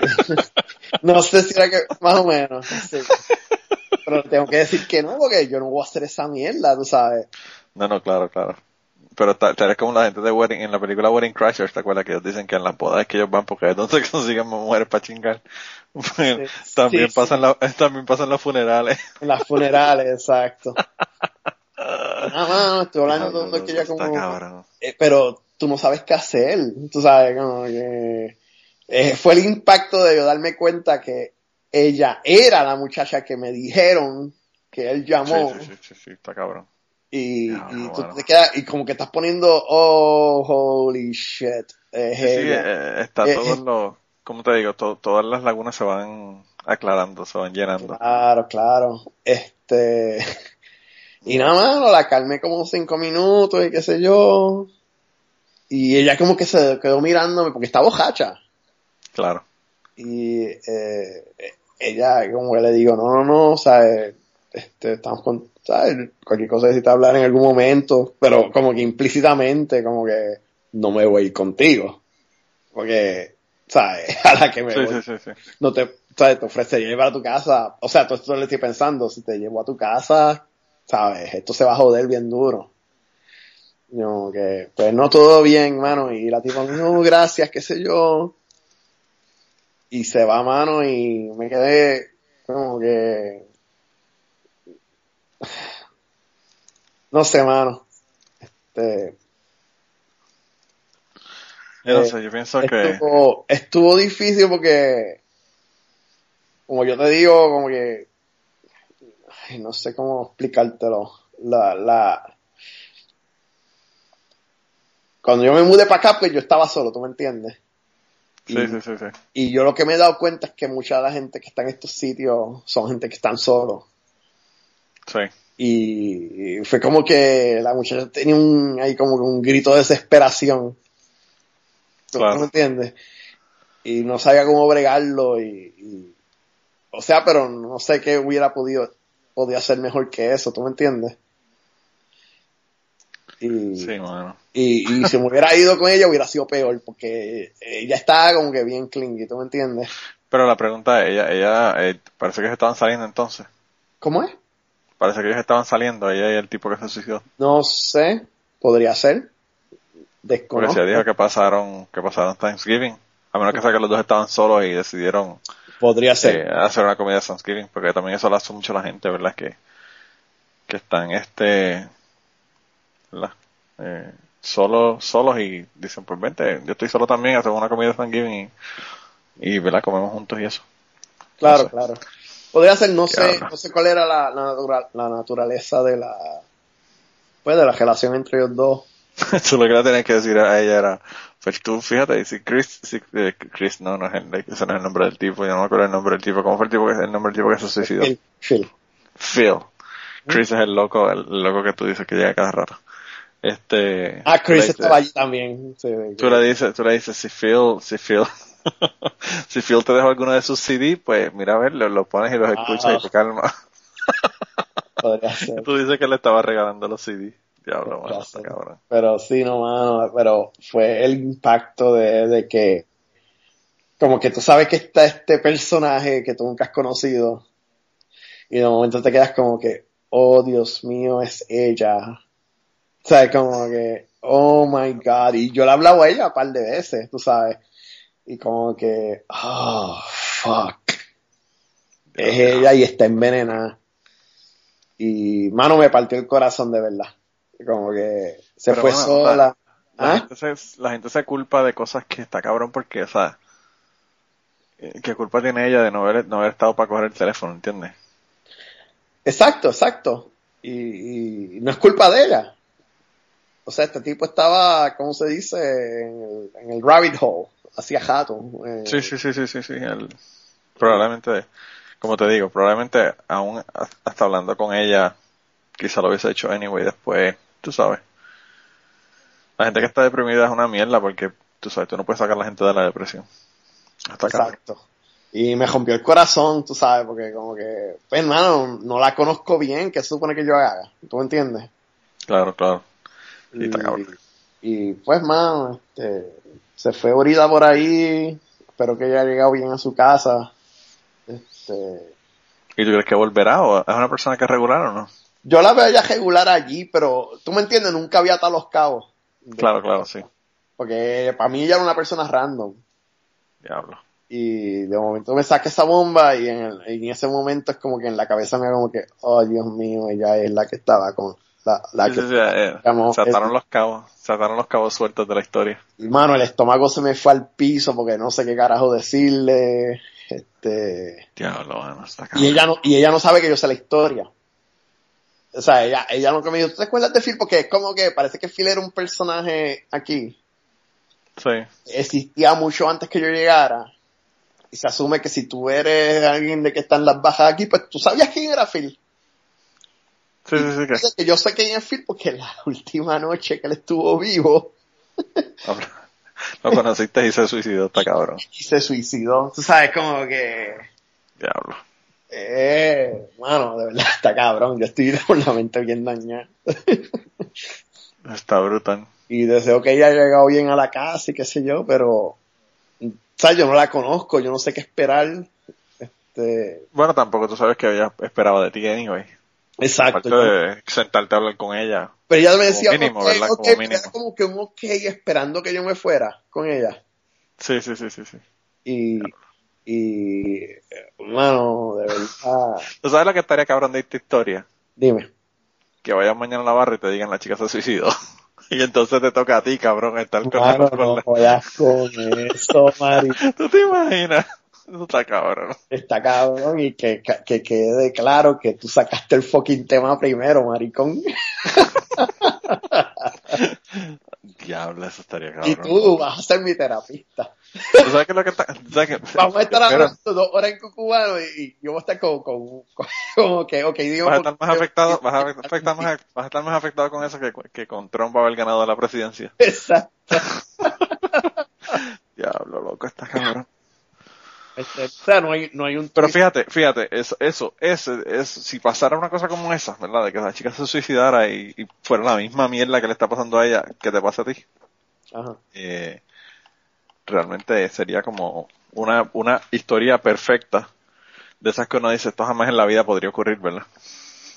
[SPEAKER 4] No sé si era que, más o menos, sí. Pero tengo que decir que no, porque yo no voy a hacer esa mierda, tú sabes.
[SPEAKER 5] No, no, claro, claro. Pero ta- tal es como la gente de Wedding, en la película Wedding Crashers, ¿te acuerdas que ellos dicen que en las bodas es que ellos van porque es donde consiguen mujeres para chingar? Bueno,
[SPEAKER 4] Sí,
[SPEAKER 5] también
[SPEAKER 4] sí,
[SPEAKER 5] pasan la, también pasan los funerales.
[SPEAKER 4] En las funerales, exacto. Nada, mano, estoy hablando de que ella
[SPEAKER 5] Está
[SPEAKER 4] como... eh, pero tú no sabes qué hacer, tú sabes, como que eh, fue el impacto de yo darme cuenta que ella era la muchacha que me dijeron que él llamó
[SPEAKER 5] sí, sí, sí, sí, está cabrón.
[SPEAKER 4] y, y tú
[SPEAKER 5] bueno.
[SPEAKER 4] te quedas y como que estás poniendo oh holy shit es
[SPEAKER 5] Sí, eh, está
[SPEAKER 4] Eh,
[SPEAKER 5] todos
[SPEAKER 4] eh.
[SPEAKER 5] los, ¿cómo te digo? To- todas las lagunas se van aclarando, se van llenando.
[SPEAKER 4] claro claro este y nada más la calmé como cinco minutos y qué sé yo. Y ella como que se quedó mirándome porque está bojacha.
[SPEAKER 5] Claro.
[SPEAKER 4] y eh, ella como que le digo no no no o sea este estamos con ¿sabes? cualquier cosa necesita hablar en algún momento pero como que implícitamente como que no me voy a ir contigo porque sabes a la que me
[SPEAKER 5] Sí,
[SPEAKER 4] voy.
[SPEAKER 5] sí, sí,
[SPEAKER 4] no te sabes te ofrecería llevar a tu casa. O sea todo esto le estoy pensando. Si te llevo a tu casa sabes esto se va a joder bien duro. Yo que pues no todo bien mano. Y la tipa no gracias qué sé yo y se va mano y me quedé como que no sé mano. Este
[SPEAKER 5] Yo no
[SPEAKER 4] Eh,
[SPEAKER 5] sé, yo pienso que...
[SPEAKER 4] estuvo, difícil porque como yo te digo como que no sé cómo explicártelo la la cuando yo me mudé para acá, pues yo estaba solo, ¿tú me entiendes?
[SPEAKER 5] Sí,
[SPEAKER 4] Y-
[SPEAKER 5] sí, sí, sí.
[SPEAKER 4] Y yo lo que me he dado cuenta es que mucha de la gente que está en estos sitios son gente que están solos.
[SPEAKER 5] Sí.
[SPEAKER 4] Y fue como que la muchacha tenía un, ahí como que un grito de desesperación. ¿Tú
[SPEAKER 5] Claro.
[SPEAKER 4] me entiendes? Y no sabía cómo bregarlo y, y- o sea, pero no sé qué hubiera podido, podía hacer mejor que eso, ¿tú me entiendes? Y,
[SPEAKER 5] Sí, mano.
[SPEAKER 4] y, y si me hubiera ido con ella hubiera sido peor porque ella estaba como que bien clingy, ¿tú me entiendes?
[SPEAKER 5] Pero la pregunta es, ella, ella, eh, parece que se estaban saliendo entonces.
[SPEAKER 4] ¿Cómo es?
[SPEAKER 5] Parece que ellos estaban saliendo, ella y el tipo que se suicidó.
[SPEAKER 4] No sé, podría ser.
[SPEAKER 5] Porque
[SPEAKER 4] Desconozco.
[SPEAKER 5] si ella dijo que pasaron, que pasaron Thanksgiving. A menos que sea que los dos estaban solos y decidieron
[SPEAKER 4] Podría ser.
[SPEAKER 5] eh, hacer una comida de Thanksgiving, porque también eso lo hace mucho la gente, ¿verdad? Que, que están este, ¿verdad? Eh, solos, solos y dicen, pues vente, yo estoy solo también, hacemos una comida de Thanksgiving y, y ¿verdad? Comemos juntos y eso.
[SPEAKER 4] Claro, claro. Podría ser, no
[SPEAKER 5] ¿Qué
[SPEAKER 4] sé,
[SPEAKER 5] habla?
[SPEAKER 4] no sé cuál era la, la, natura- la naturaleza de la, pues de la relación entre ellos dos.
[SPEAKER 5] Tú lo que le tenías que decir a ella era, pues tú fíjate, y si Chris, si, eh, Chris no, no es el, ese no es el nombre del tipo, yo no me acuerdo el nombre del tipo, ¿cómo fue el tipo que, el nombre del tipo que se suicidó?
[SPEAKER 4] Phil, Phil.
[SPEAKER 5] Phil. Chris es el loco, el loco que tú dices que llega cada rato. Este.
[SPEAKER 4] Ah, Chris estaba allí también. sí,
[SPEAKER 5] Tú le dices, tú le dices, si Phil, si Phil, si Phil te dejó alguno de sus CD, pues mira a ver, lo, lo pones y los escuchas
[SPEAKER 4] Ah.
[SPEAKER 5] y te calma.
[SPEAKER 4] Podría ser.
[SPEAKER 5] Tú dices que le estaba regalando los CD. Diablo, mano,
[SPEAKER 4] ser.
[SPEAKER 5] cabrón.
[SPEAKER 4] Pero sí, no, mano, pero fue el impacto de, de que, como que tú sabes que está este personaje que tú nunca has conocido, y de momento te quedas como que, oh Dios mío, es ella. O sea, como que, oh my god, y yo le he hablado a ella un par de veces, tú sabes, y como que, oh, fuck. Es ella y está envenenada. Y, mano, me partió el corazón de verdad. Como que se
[SPEAKER 5] Pero
[SPEAKER 4] fue
[SPEAKER 5] bueno,
[SPEAKER 4] sola.
[SPEAKER 5] La,
[SPEAKER 4] ¿Ah?
[SPEAKER 5] gente se, la gente se culpa de cosas que está cabrón porque, o sea, eh, ¿qué culpa tiene ella de no haber, no haber estado para coger el teléfono, entiendes?
[SPEAKER 4] Exacto, exacto. Y, y no es culpa de ella. O sea, este tipo estaba, ¿cómo se dice? En el, en el rabbit hole. Hacía jato. eh,
[SPEAKER 5] Sí, sí, sí, sí, sí, sí. el- probablemente, como te digo, probablemente aún hasta hablando con ella, quizá lo hubiese hecho anyway después, tú sabes. La gente que está deprimida es una mierda porque, tú sabes, tú no puedes sacar a la gente de la depresión. Hasta acá.
[SPEAKER 4] Exacto. Y me rompió el corazón, tú sabes, porque como que, pues hermano, no la conozco bien, ¿qué se supone que yo haga? ¿Tú me entiendes?
[SPEAKER 5] Claro, claro. Sí, está
[SPEAKER 4] y,
[SPEAKER 5] cabrón.
[SPEAKER 4] y, pues, mano, este, se fue ahorita por ahí, espero que haya llegado bien a su casa. Este,
[SPEAKER 5] ¿Y tú crees que volverá o es una persona que es regular o no?
[SPEAKER 4] Yo la veo ya regular allí, pero tú me entiendes, nunca había atado los cabos. De-
[SPEAKER 5] Claro, claro, sí.
[SPEAKER 4] Porque para mí ella era una persona random.
[SPEAKER 5] Diablo.
[SPEAKER 4] Y de momento me saca esa bomba y en, el- en ese momento es como que en la cabeza me da como que, oh Dios mío, ella es la que estaba con la, la
[SPEAKER 5] Sí,
[SPEAKER 4] que
[SPEAKER 5] sí, sí, eh,
[SPEAKER 4] digamos,
[SPEAKER 5] se ataron
[SPEAKER 4] es-
[SPEAKER 5] los cabos, se ataron los cabos sueltos de la historia.
[SPEAKER 4] Mano, el estómago se me fue al piso porque no sé qué carajo decirle. Este,
[SPEAKER 5] Diablo, bueno, está
[SPEAKER 4] y ella no, y ella no sabe que yo sé la historia. O sea, ella, ella nunca me dijo, ¿tú te acuerdas de Phil? Porque es como que parece que Phil era un personaje aquí.
[SPEAKER 5] Sí,
[SPEAKER 4] Existía mucho antes que yo llegara. Y se asume que si tú eres alguien de que están las bajas aquí, pues tú sabías quién era Phil.
[SPEAKER 5] sí, sí, sí,
[SPEAKER 4] Entonces, que yo sé quién es Phil porque la última noche que él estuvo vivo
[SPEAKER 5] lo conociste y se suicidó, está cabrón.
[SPEAKER 4] y se suicidó. Tú sabes, como que...
[SPEAKER 5] Diablo.
[SPEAKER 4] Eh, mano, de verdad está cabrón. Yo estoy con la mente bien dañada.
[SPEAKER 5] Está brutal.
[SPEAKER 4] Y deseo que ella haya llegado bien a la casa y qué sé yo, pero, o sea, yo no la conozco, yo no sé qué esperar. Este,
[SPEAKER 5] Bueno, tampoco tú sabes que ella esperaba de ti anyway.
[SPEAKER 4] exacto.
[SPEAKER 5] Aparte de sentarte a hablar con ella.
[SPEAKER 4] Pero ella me decía,
[SPEAKER 5] Como mínimo.
[SPEAKER 4] como que un ok esperando que yo me fuera con ella.
[SPEAKER 5] Sí, sí, sí, sí, sí.
[SPEAKER 4] Y, y, eh, mano, de verdad,
[SPEAKER 5] ¿Tú sabes lo que estaría cabrón de esta historia?
[SPEAKER 4] dime.
[SPEAKER 5] Que vayas mañana a la barra y te digan la chica se suicidó. Y entonces te toca a ti, cabrón, estar con
[SPEAKER 4] Mano,
[SPEAKER 5] la...
[SPEAKER 4] no jodas con eso, Mari.
[SPEAKER 5] ¿Tú te imaginas? Eso está cabrón.
[SPEAKER 4] Está cabrón y que, que quede claro que tú sacaste el fucking tema primero, maricón.
[SPEAKER 5] Diablo, eso estaría
[SPEAKER 4] Y
[SPEAKER 5] cabrón.
[SPEAKER 4] tú vas a ser mi terapista.
[SPEAKER 5] ¿Tú sabes qué es lo que está? que-
[SPEAKER 4] Vamos a estar
[SPEAKER 5] Pero
[SPEAKER 4] hablando dos horas en cucubano y, y yo voy a estar como, como, como que, ok, digo.
[SPEAKER 5] Vas a estar más afectado, vas a, afectar más, vas a estar más afectado con eso que, que con Trump haber ganado la presidencia.
[SPEAKER 4] Exacto.
[SPEAKER 5] Diablo, loco, está cabrón.
[SPEAKER 4] Este, o sea, no hay, no hay un
[SPEAKER 5] Pero fíjate, fíjate, eso, eso, ese, es, si pasara una cosa como esa, ¿verdad? De que la chica se suicidara y, y fuera la misma mierda que le está pasando a ella que te pasa a ti,
[SPEAKER 4] Ajá.
[SPEAKER 5] eh, realmente sería como una, una historia perfecta de esas que uno dice, esto jamás en la vida podría ocurrir, ¿verdad?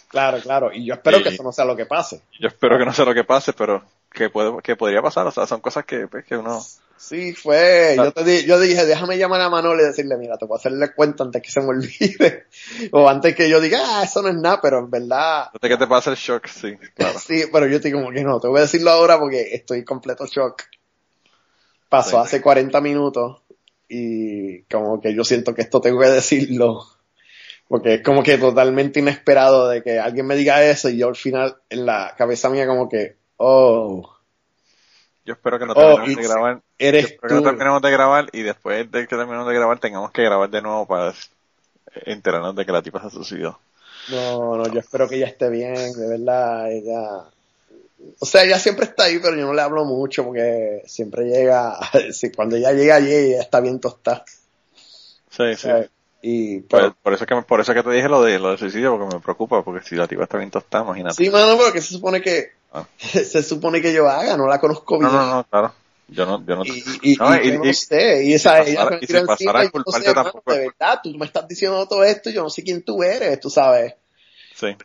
[SPEAKER 4] Claro, claro. Y yo espero que eso no sea lo que pase.
[SPEAKER 5] Yo espero que no sea lo que pase, pero que puede, que podría pasar, o sea, son cosas que, pues, que uno,
[SPEAKER 4] Sí, fue.
[SPEAKER 5] Ah.
[SPEAKER 4] Yo, te di- yo dije, déjame llamar a Manolo y decirle, mira, te voy a hacerle cuenta antes que se me olvide. o antes que yo diga, ah, eso no es nada, pero en verdad.
[SPEAKER 5] antes que te pase el shock, sí, claro.
[SPEAKER 4] Sí, pero yo estoy como que no, te voy a decirlo ahora porque estoy en completo shock. Pasó
[SPEAKER 5] Sí.
[SPEAKER 4] hace 40 minutos y como que yo siento que esto tengo que decirlo. Porque es como que totalmente inesperado de que alguien me diga eso y yo al final en la cabeza mía como que, oh,
[SPEAKER 5] Yo espero que no
[SPEAKER 4] Oh,
[SPEAKER 5] terminemos
[SPEAKER 4] y-
[SPEAKER 5] de grabar. Yo
[SPEAKER 4] eres
[SPEAKER 5] espero que no terminemos de grabar y después de que terminemos de grabar tengamos que grabar de nuevo para enterarnos de que la tipa se suicidó.
[SPEAKER 4] No, no, yo espero que ella esté bien, de verdad, ella... O sea, ella siempre está ahí, pero yo no le hablo mucho porque siempre llega, cuando ella llega allí, ella está bien tostada.
[SPEAKER 5] Sí, sí.
[SPEAKER 4] Y,
[SPEAKER 5] Por,
[SPEAKER 4] pero,
[SPEAKER 5] por eso es que me- por eso es que te dije lo de lo del suicidio porque me preocupa porque si la tipa está bien tostada, imagínate.
[SPEAKER 4] sí, mano, pero que se supone que,
[SPEAKER 5] Ah.
[SPEAKER 4] se supone que yo haga, no la conozco
[SPEAKER 5] No,
[SPEAKER 4] bien.
[SPEAKER 5] no, no, claro. Yo no, yo no.
[SPEAKER 4] Y, y,
[SPEAKER 5] No,
[SPEAKER 4] y
[SPEAKER 5] y-
[SPEAKER 4] yo no
[SPEAKER 5] y-
[SPEAKER 4] sé, y esa,
[SPEAKER 5] si
[SPEAKER 4] ella se
[SPEAKER 5] y
[SPEAKER 4] tira encima
[SPEAKER 5] pasara a
[SPEAKER 4] y yo no sé, mano, de verdad, tú me estás diciendo todo esto y yo no sé quién tú eres, tú sabes.
[SPEAKER 5] Sí.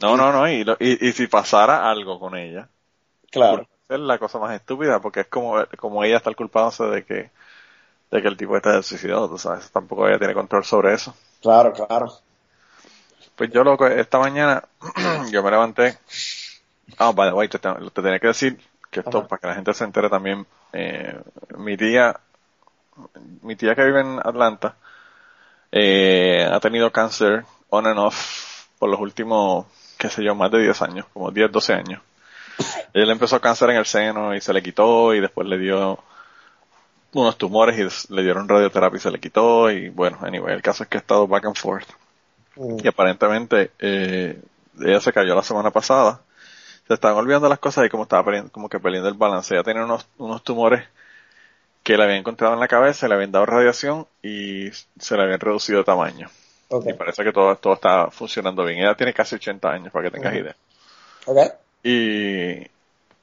[SPEAKER 5] No, no, no. Y, lo- y, y si pasara algo con ella,
[SPEAKER 4] Claro.
[SPEAKER 5] es la cosa más estúpida porque es como, como ella está culpándose de que, de que el tipo está suicidado, tú sabes. Tampoco ella tiene control sobre eso.
[SPEAKER 4] Claro, claro.
[SPEAKER 5] Pues yo, loco, esta mañana yo me levanté. Ah, by the way, te, te tenía que decir que esto,
[SPEAKER 4] Ajá.
[SPEAKER 5] para que la gente se entere también, eh, mi tía, mi tía que vive en Atlanta, eh, ha tenido cáncer on and off por los últimos, qué sé yo, más de 10 años, como 10, 12 años. Ella le empezó cáncer en el seno y se le quitó y después le dio unos tumores y le dieron radioterapia y se le quitó y bueno, anyway, el caso es que ha estado back and forth
[SPEAKER 4] Mm.
[SPEAKER 5] y aparentemente eh, ella se cayó la semana pasada. Se estaban olvidando las cosas y como estaba perdiendo, como que perdiendo el balance. Ella tenía unos, unos tumores que le habían encontrado en la cabeza, le habían dado radiación y se le habían reducido de tamaño. Y parece que todo, todo está funcionando bien. Ella tiene casi 80 años, para que tengas idea.
[SPEAKER 4] ok.
[SPEAKER 5] Y,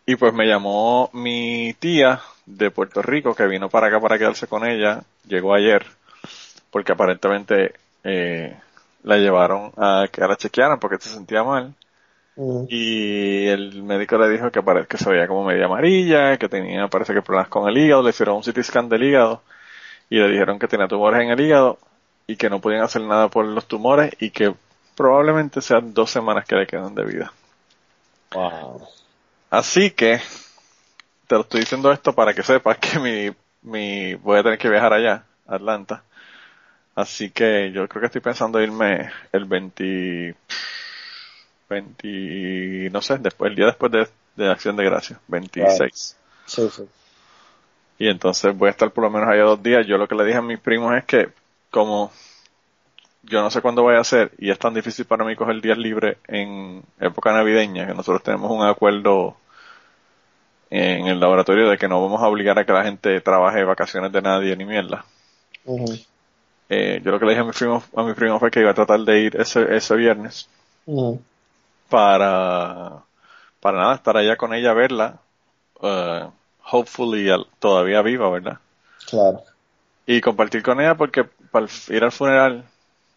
[SPEAKER 5] y pues me llamó mi tía de Puerto Rico que vino para acá para quedarse con ella. Llegó ayer porque aparentemente eh, la llevaron a que la chequearan porque se sentía mal. Y el médico le dijo que parece que se veía como media amarilla, que tenía, parece que problemas con el hígado, le hicieron un CT scan del hígado y le dijeron que tenía tumores en el hígado y que no podían hacer nada por los tumores y que probablemente sean dos semanas que le quedan de vida.
[SPEAKER 4] Wow.
[SPEAKER 5] Así que te lo estoy diciendo esto para que sepas que mi, mi voy a tener que viajar allá, a Atlanta. Así que yo creo que estoy pensando irme el 20, 20, no sé, después, el día después de, de Acción de Gracias, 26.
[SPEAKER 4] Sí, sí.
[SPEAKER 5] Y entonces voy a estar por lo menos allá dos días. Yo lo que le dije a mis primos es que como yo no sé cuándo voy a hacer y es tan difícil para mí coger días libres en época navideña, que nosotros tenemos un acuerdo en el laboratorio de que no vamos a obligar a que la gente trabaje vacaciones de nadie ni mierda. Eh, yo lo que le dije a mi primo, a mi primo fue que iba a tratar de ir ese, ese viernes
[SPEAKER 4] Ujú.
[SPEAKER 5] Para, para nada, estar allá con ella, verla, eh, hopefully todavía viva, ¿verdad?
[SPEAKER 4] Claro.
[SPEAKER 5] Y compartir con ella porque para ir al funeral,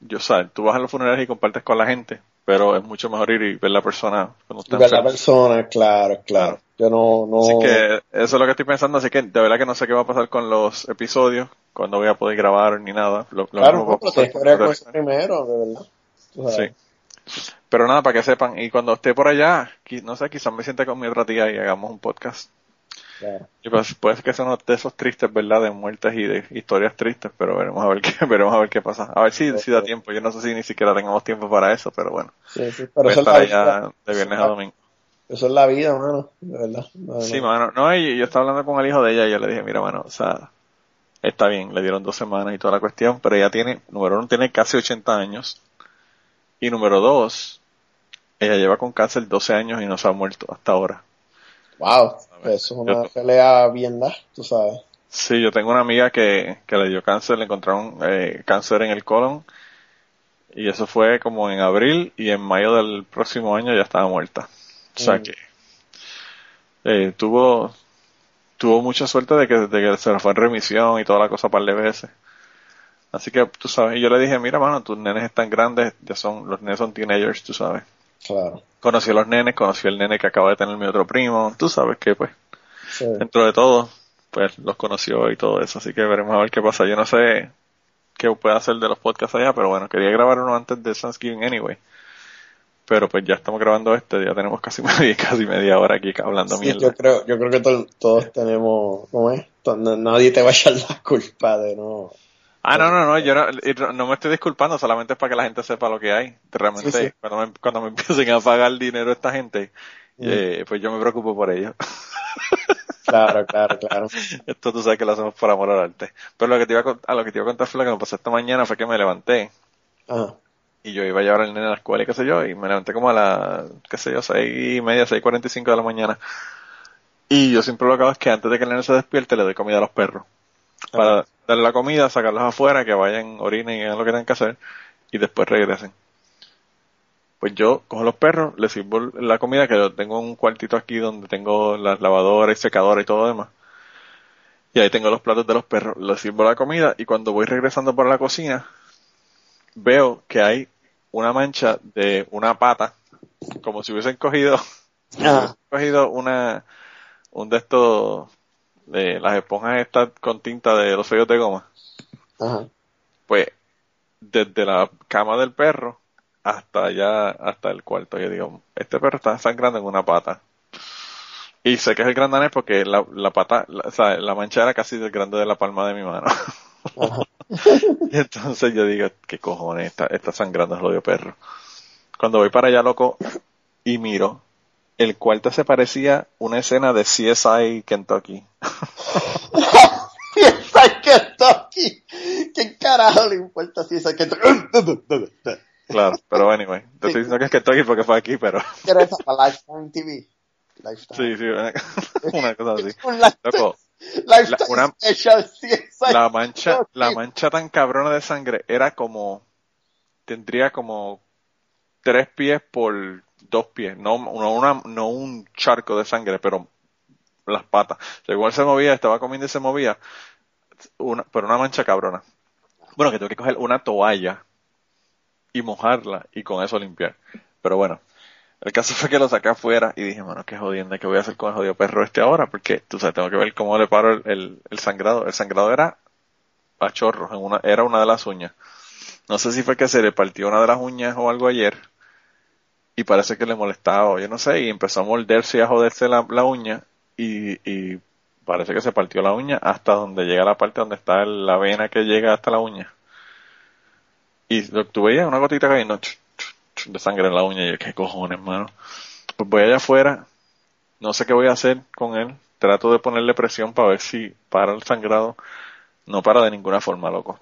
[SPEAKER 5] yo sabes, tú vas a los funerales y compartes con la gente, pero es mucho mejor ir y ver la persona cuando está
[SPEAKER 4] Ver la persona, claro, claro. Yo no, no.
[SPEAKER 5] Así que eso es lo que estoy pensando, así que de verdad que no sé qué va a pasar con los episodios, cuando voy a poder grabar ni nada. Lo, lo
[SPEAKER 4] claro,
[SPEAKER 5] mismo va a pasar
[SPEAKER 4] primero, de verdad.
[SPEAKER 5] Sí. Pero nada, para que sepan, y cuando esté por allá, no sé, quizás me siente con mi otra tía y hagamos un podcast.
[SPEAKER 4] Claro.
[SPEAKER 5] Y pues puede que sea uno de esos tristes, ¿verdad? De muertes y de historias tristes, pero veremos a ver qué, veremos a ver qué pasa. A ver si, si da tiempo. Yo no sé si ni siquiera tengamos tiempo para eso, pero bueno.
[SPEAKER 4] Sí, sí, pero eso es
[SPEAKER 5] estar
[SPEAKER 4] la
[SPEAKER 5] allá
[SPEAKER 4] vida.
[SPEAKER 5] de viernes a domingo.
[SPEAKER 4] Eso es la vida, mano, de verdad. No,
[SPEAKER 5] Sí,
[SPEAKER 4] no.
[SPEAKER 5] mano. No, y yo estaba hablando con el hijo de ella y yo le dije, mira, mano, o sea, está bien, le dieron dos semanas y toda la cuestión, pero ella tiene, número uno, tiene casi 80 años. Y número dos, ella lleva con cáncer 12 años y no se ha muerto hasta ahora.
[SPEAKER 4] Wow, eso es una
[SPEAKER 5] Yo-
[SPEAKER 4] pelea bien da, tú sabes.
[SPEAKER 5] Sí, yo tengo una amiga que, que le dio cáncer, le encontraron eh, cáncer en el colon y eso fue como en abril y en mayo del próximo año ya estaba muerta. O sea
[SPEAKER 4] Mm.
[SPEAKER 5] que eh, tuvo tuvo mucha suerte de que, de que se le fue en remisión y toda la cosa par de veces. Así que tú sabes, y yo le dije, mira mano, tus nenes están grandes, ya son, los nenes son teenagers, tú sabes.
[SPEAKER 4] Claro.
[SPEAKER 5] Conocí a los nenes, conocí al nene que acaba de tener mi otro primo, tú sabes que pues
[SPEAKER 4] Sí.
[SPEAKER 5] dentro de todo, pues los conoció y todo eso, así que veremos a ver qué pasa. Yo no sé qué puede hacer de los podcasts allá, pero bueno, quería grabar uno antes de Thanksgiving anyway. Pero pues ya estamos grabando este, ya tenemos casi media, casi media hora aquí hablando
[SPEAKER 4] Sí,
[SPEAKER 5] mierda.
[SPEAKER 4] yo creo, yo creo que to- todos tenemos, ¿cómo es? Nadie te va a echar la culpa de no.
[SPEAKER 5] Ah, no, no, no, yo no, no- me estoy disculpando, solamente es para que la gente sepa lo que hay. Realmente,
[SPEAKER 4] Sí, sí.
[SPEAKER 5] Cuando, me, cuando me empiecen a pagar dinero esta gente, eh, pues yo me preocupo por ellos.
[SPEAKER 4] Claro, claro, claro.
[SPEAKER 5] Esto tú sabes que lo hacemos por amor al arte. Pero lo que te iba a, a lo que te iba a contar fue lo que me pasó esta mañana, fue que me levanté
[SPEAKER 4] Ajá.
[SPEAKER 5] y yo iba a llevar al nene a la escuela y qué sé yo, y me levanté como a las, qué sé yo, seis y media, seis cuarenta y cinco de la mañana. Y yo siempre lo que hago es que antes de que el nene se despierte le doy comida a los perros. Para darle la comida, sacarlos afuera, que vayan, orinen y hagan lo que tengan que hacer, y después regresen. Pues yo cojo los perros, les sirvo la comida, que yo tengo un cuartito aquí donde tengo las lavadoras y secadoras y todo lo demás. Y ahí tengo los platos de los perros, les sirvo la comida, y cuando voy regresando por la cocina, veo que hay una mancha de una pata, como si hubiesen cogido,
[SPEAKER 4] Ajá.
[SPEAKER 5] cogido una, un de estos, de las esponjas estas con tinta de los sellos de goma.
[SPEAKER 4] Ajá.
[SPEAKER 5] Pues, desde la cama del perro hasta allá, hasta el cuarto, yo digo, este perro está sangrando en una pata. Y sé que es el gran danés porque la, la pata, la, o sea, la mancha era casi del grande de la palma de mi mano. y entonces yo digo, ¿qué cojones? Está, está sangrando el odio perro. Cuando voy para allá, loco, y miro, el cuarto se parecía una escena de CSI Kentucky.
[SPEAKER 4] Está aquí. ¿Qué carajo le importa si es que está
[SPEAKER 5] Claro, pero anyway, te estoy diciendo que es Kentucky porque fue aquí, pero
[SPEAKER 4] Era esa para Lifetime TV. Lifetime.
[SPEAKER 5] sí, sí, una, una cosa así.
[SPEAKER 4] Un
[SPEAKER 5] Loco,
[SPEAKER 4] Lifetime
[SPEAKER 5] la- una-
[SPEAKER 4] CSI.
[SPEAKER 5] la mancha, la
[SPEAKER 4] Kentucky.
[SPEAKER 5] mancha tan cabrona de sangre era como, tendría como tres pies por dos pies, no, una, no un charco de sangre, pero las patas. Igual se movía, estaba comiendo y se movía, una, pero una mancha cabrona. Bueno, que tuve que coger una toalla y mojarla y con eso limpiar. Pero bueno, el caso fue que lo saqué afuera y dije, mano, qué jodienda, ¿qué voy a hacer con el jodido perro este ahora? Porque, tú sabes, tengo que ver cómo le paro el, el, sangrado. El sangrado era a chorros, era una de las uñas. No sé si fue que se le partió una de las uñas o algo ayer y parece que le molestaba, yo no sé, y empezó a morderse y a joderse la, la uña y, y parece que se partió la uña hasta donde llega la parte donde está la vena que llega hasta la uña. Y lo que tú veías, una gotita cayendo de sangre en la uña y yo, qué cojones, mano. Pues voy allá afuera, no sé qué voy a hacer con él, trato de ponerle presión para ver si para el sangrado, no para de ninguna forma, loco.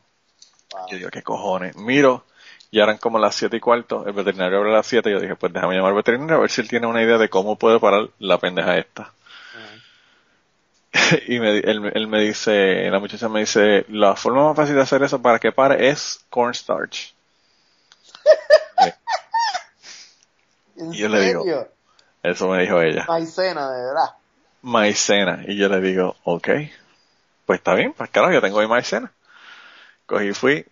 [SPEAKER 5] Yo digo, qué cojones. Miro, ya eran como las siete y cuarto, el veterinario abre a las siete, y yo dije, pues déjame llamar al veterinario a ver si él tiene una idea de cómo puede parar la pendeja esta. y me, él, él me dice, la muchacha me dice, la forma más fácil de hacer eso para que pare es cornstarch.
[SPEAKER 4] ¿En
[SPEAKER 5] yo le digo? Eso me dijo ella.
[SPEAKER 4] Maicena, de verdad.
[SPEAKER 5] Maicena. Y yo le digo, ok, pues está bien, pues claro, yo tengo mi maicena. Cogí, fui,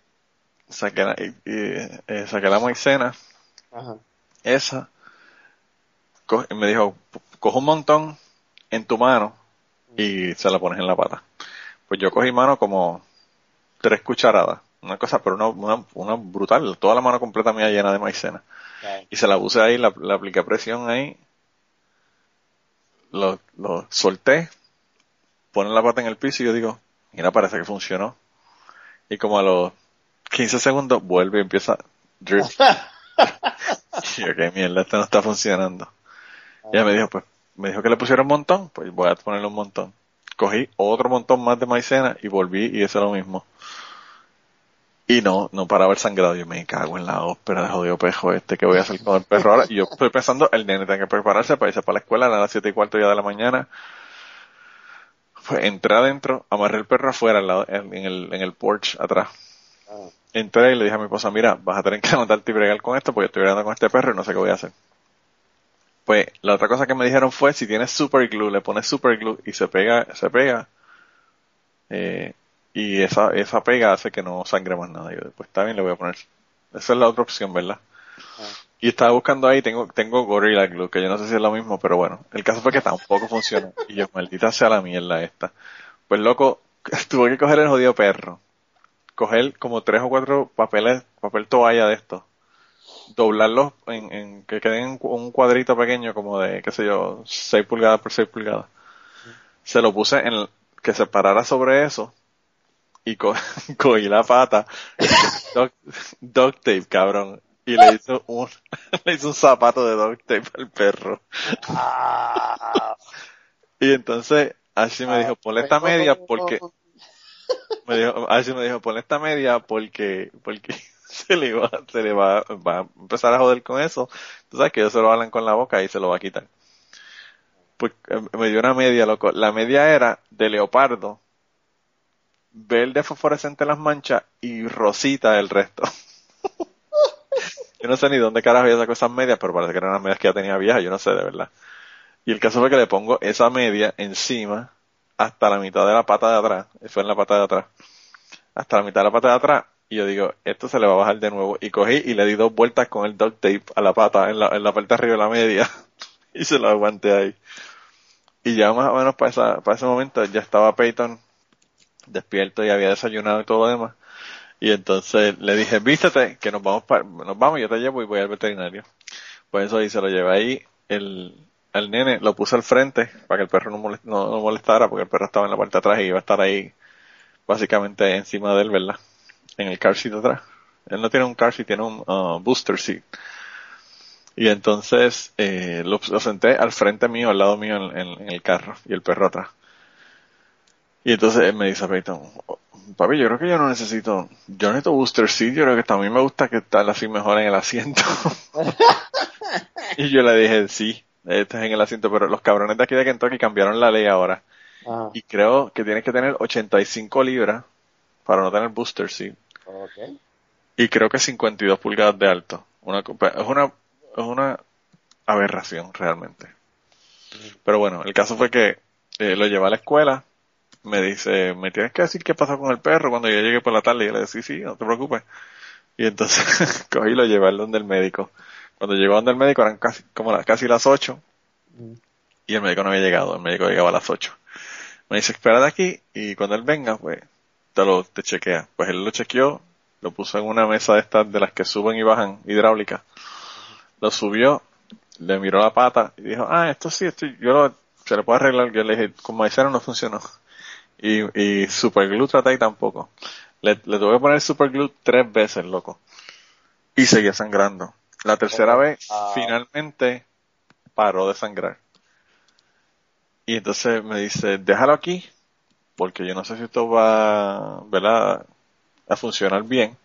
[SPEAKER 5] saqué la, y- y, eh, saqué la maicena,
[SPEAKER 4] Ajá.
[SPEAKER 5] esa, co- y me dijo, coge un montón en tu mano y se la pones en la pata. Pues yo cogí mano como tres cucharadas, una cosa, pero una, una, una brutal, toda la mano completa mía llena de maicena. Y se la puse ahí, la, la apliqué presión ahí, lo, lo solté, pone la pata en el piso y yo digo, mira, parece que funcionó. Y como a los 15 segundos vuelve y empieza drip. y yo, qué mierda, esto no está funcionando. Y ella me dijo, pues, me dijo que le pusiera un montón, pues voy a ponerle un montón. Cogí otro montón más de maicena y volví y hice lo mismo. Y no, no paraba el sangrado. Yo me cago en la ópera de jodido pejo este que voy a hacer con el perro ahora. Y yo estoy pensando, el nene tiene que prepararse para irse para la escuela a las siete y cuarto ya de la mañana. Pues entré adentro, amarré el perro afuera, en, el, en el porch atrás. Entré y le dije a mi esposa, mira, vas a tener que anotarte y bregar con esto porque estoy bregando con este perro y no sé qué voy a hacer. Pues la otra cosa que me dijeron fue, si tienes super glue, le pones super glue y se pega, se pega, eh, y esa, esa pega hace que no sangre más nada. Yo, pues está bien, le voy a poner. Esa es la otra opción, ¿verdad? Y estaba buscando ahí, tengo, tengo Gorilla Glue, que yo no sé si es lo mismo, pero bueno, el caso fue que tampoco funcionó. Y yo, maldita sea la mierda esta. Pues loco, tuve que coger el jodido perro, coger como tres o cuatro papeles, papel toalla de estos, doblarlos en, en que queden un cuadrito pequeño como de, qué sé yo, 6 pulgadas por 6 pulgadas. Se lo puse en, que se parara sobre eso y co cogí la pata, duct, tape, cabrón, y le hizo un, le hizo un zapato de duct tape al perro.
[SPEAKER 4] Ah.
[SPEAKER 5] y entonces, así me dijo, ponle esta media porque, me dijo, así me dijo, ponle esta media porque, porque se le va, se le va, va a empezar a joder con eso. Tú sabes que ellos se lo hablan con la boca y se lo va a quitar. Pues eh, me dio una media, loco. La media era de leopardo, verde fosforescente las manchas y rosita el resto. yo no sé ni dónde carajo yo saco esas medias, pero parece que eran las medias que ya tenía viejas, yo no sé de verdad. Y el caso fue que le pongo esa media encima hasta la mitad de la pata de atrás, fue en la pata de atrás, hasta la mitad de la pata de atrás, y yo digo, esto se le va a bajar de nuevo. Y cogí y le di dos vueltas con el duct tape a la pata, en la, en la parte de arriba de la media, y se lo aguanté ahí. Y ya más o menos para, esa, para ese momento ya estaba Peyton despierto y había desayunado y todo lo demás. Y entonces le dije, vístete, que nos vamos, para, nos vamos, yo te llevo y voy al veterinario. Pues eso y se lo llevé ahí, el, el nene lo puse al frente para que el perro no, no, molestara, porque el perro estaba en la parte de atrás y iba a estar ahí básicamente encima de él, ¿verdad? En el car seat atrás. Él no tiene un car seat, tiene un uh, booster seat. Y entonces eh, lo, senté al frente mío, al lado mío en, el carro y el perro atrás. Y entonces él me dice a Peyton, papi, yo creo que yo no necesito, yo necesito booster seat, yo creo que también me gusta que estar así mejor en el asiento. y yo le dije, sí, este es en el asiento, pero los cabrones de aquí de Kentucky cambiaron la ley ahora.
[SPEAKER 4] Ah.
[SPEAKER 5] Y creo que tienes que tener 85 libras para no tener booster seat.
[SPEAKER 4] Okay.
[SPEAKER 5] Y creo que 52 pulgadas de alto. Una, es una, es una aberración realmente. Pero bueno, el caso fue que eh, lo llevé a la escuela, me dice, me tienes que decir qué pasó con el perro cuando yo llegué por la tarde. Y yo le dije, sí, sí, no te preocupes. Y entonces cogí y lo llevé al donde el médico. Cuando llegó donde el médico eran casi, como las, casi las 8. Y el médico no había llegado, el médico llegaba a las 8. Me dice, espera de aquí y cuando él venga, pues, te lo, te chequea. Pues él lo chequeó, lo puso en una mesa de estas de las que suben y bajan, hidráulica. Lo subió, le miró la pata y dijo, ah, esto sí, esto yo lo, se le puede arreglar. Yo le dije, con maicena no funcionó. Y, y superglue traté y tampoco. Le, le tuve que poner superglue tres veces, loco. Y seguía sangrando. La tercera vez,
[SPEAKER 4] Ah.
[SPEAKER 5] finalmente, paró de sangrar. Y entonces me dice, déjalo aquí, porque yo no sé si esto va, ¿verdad? A funcionar bien.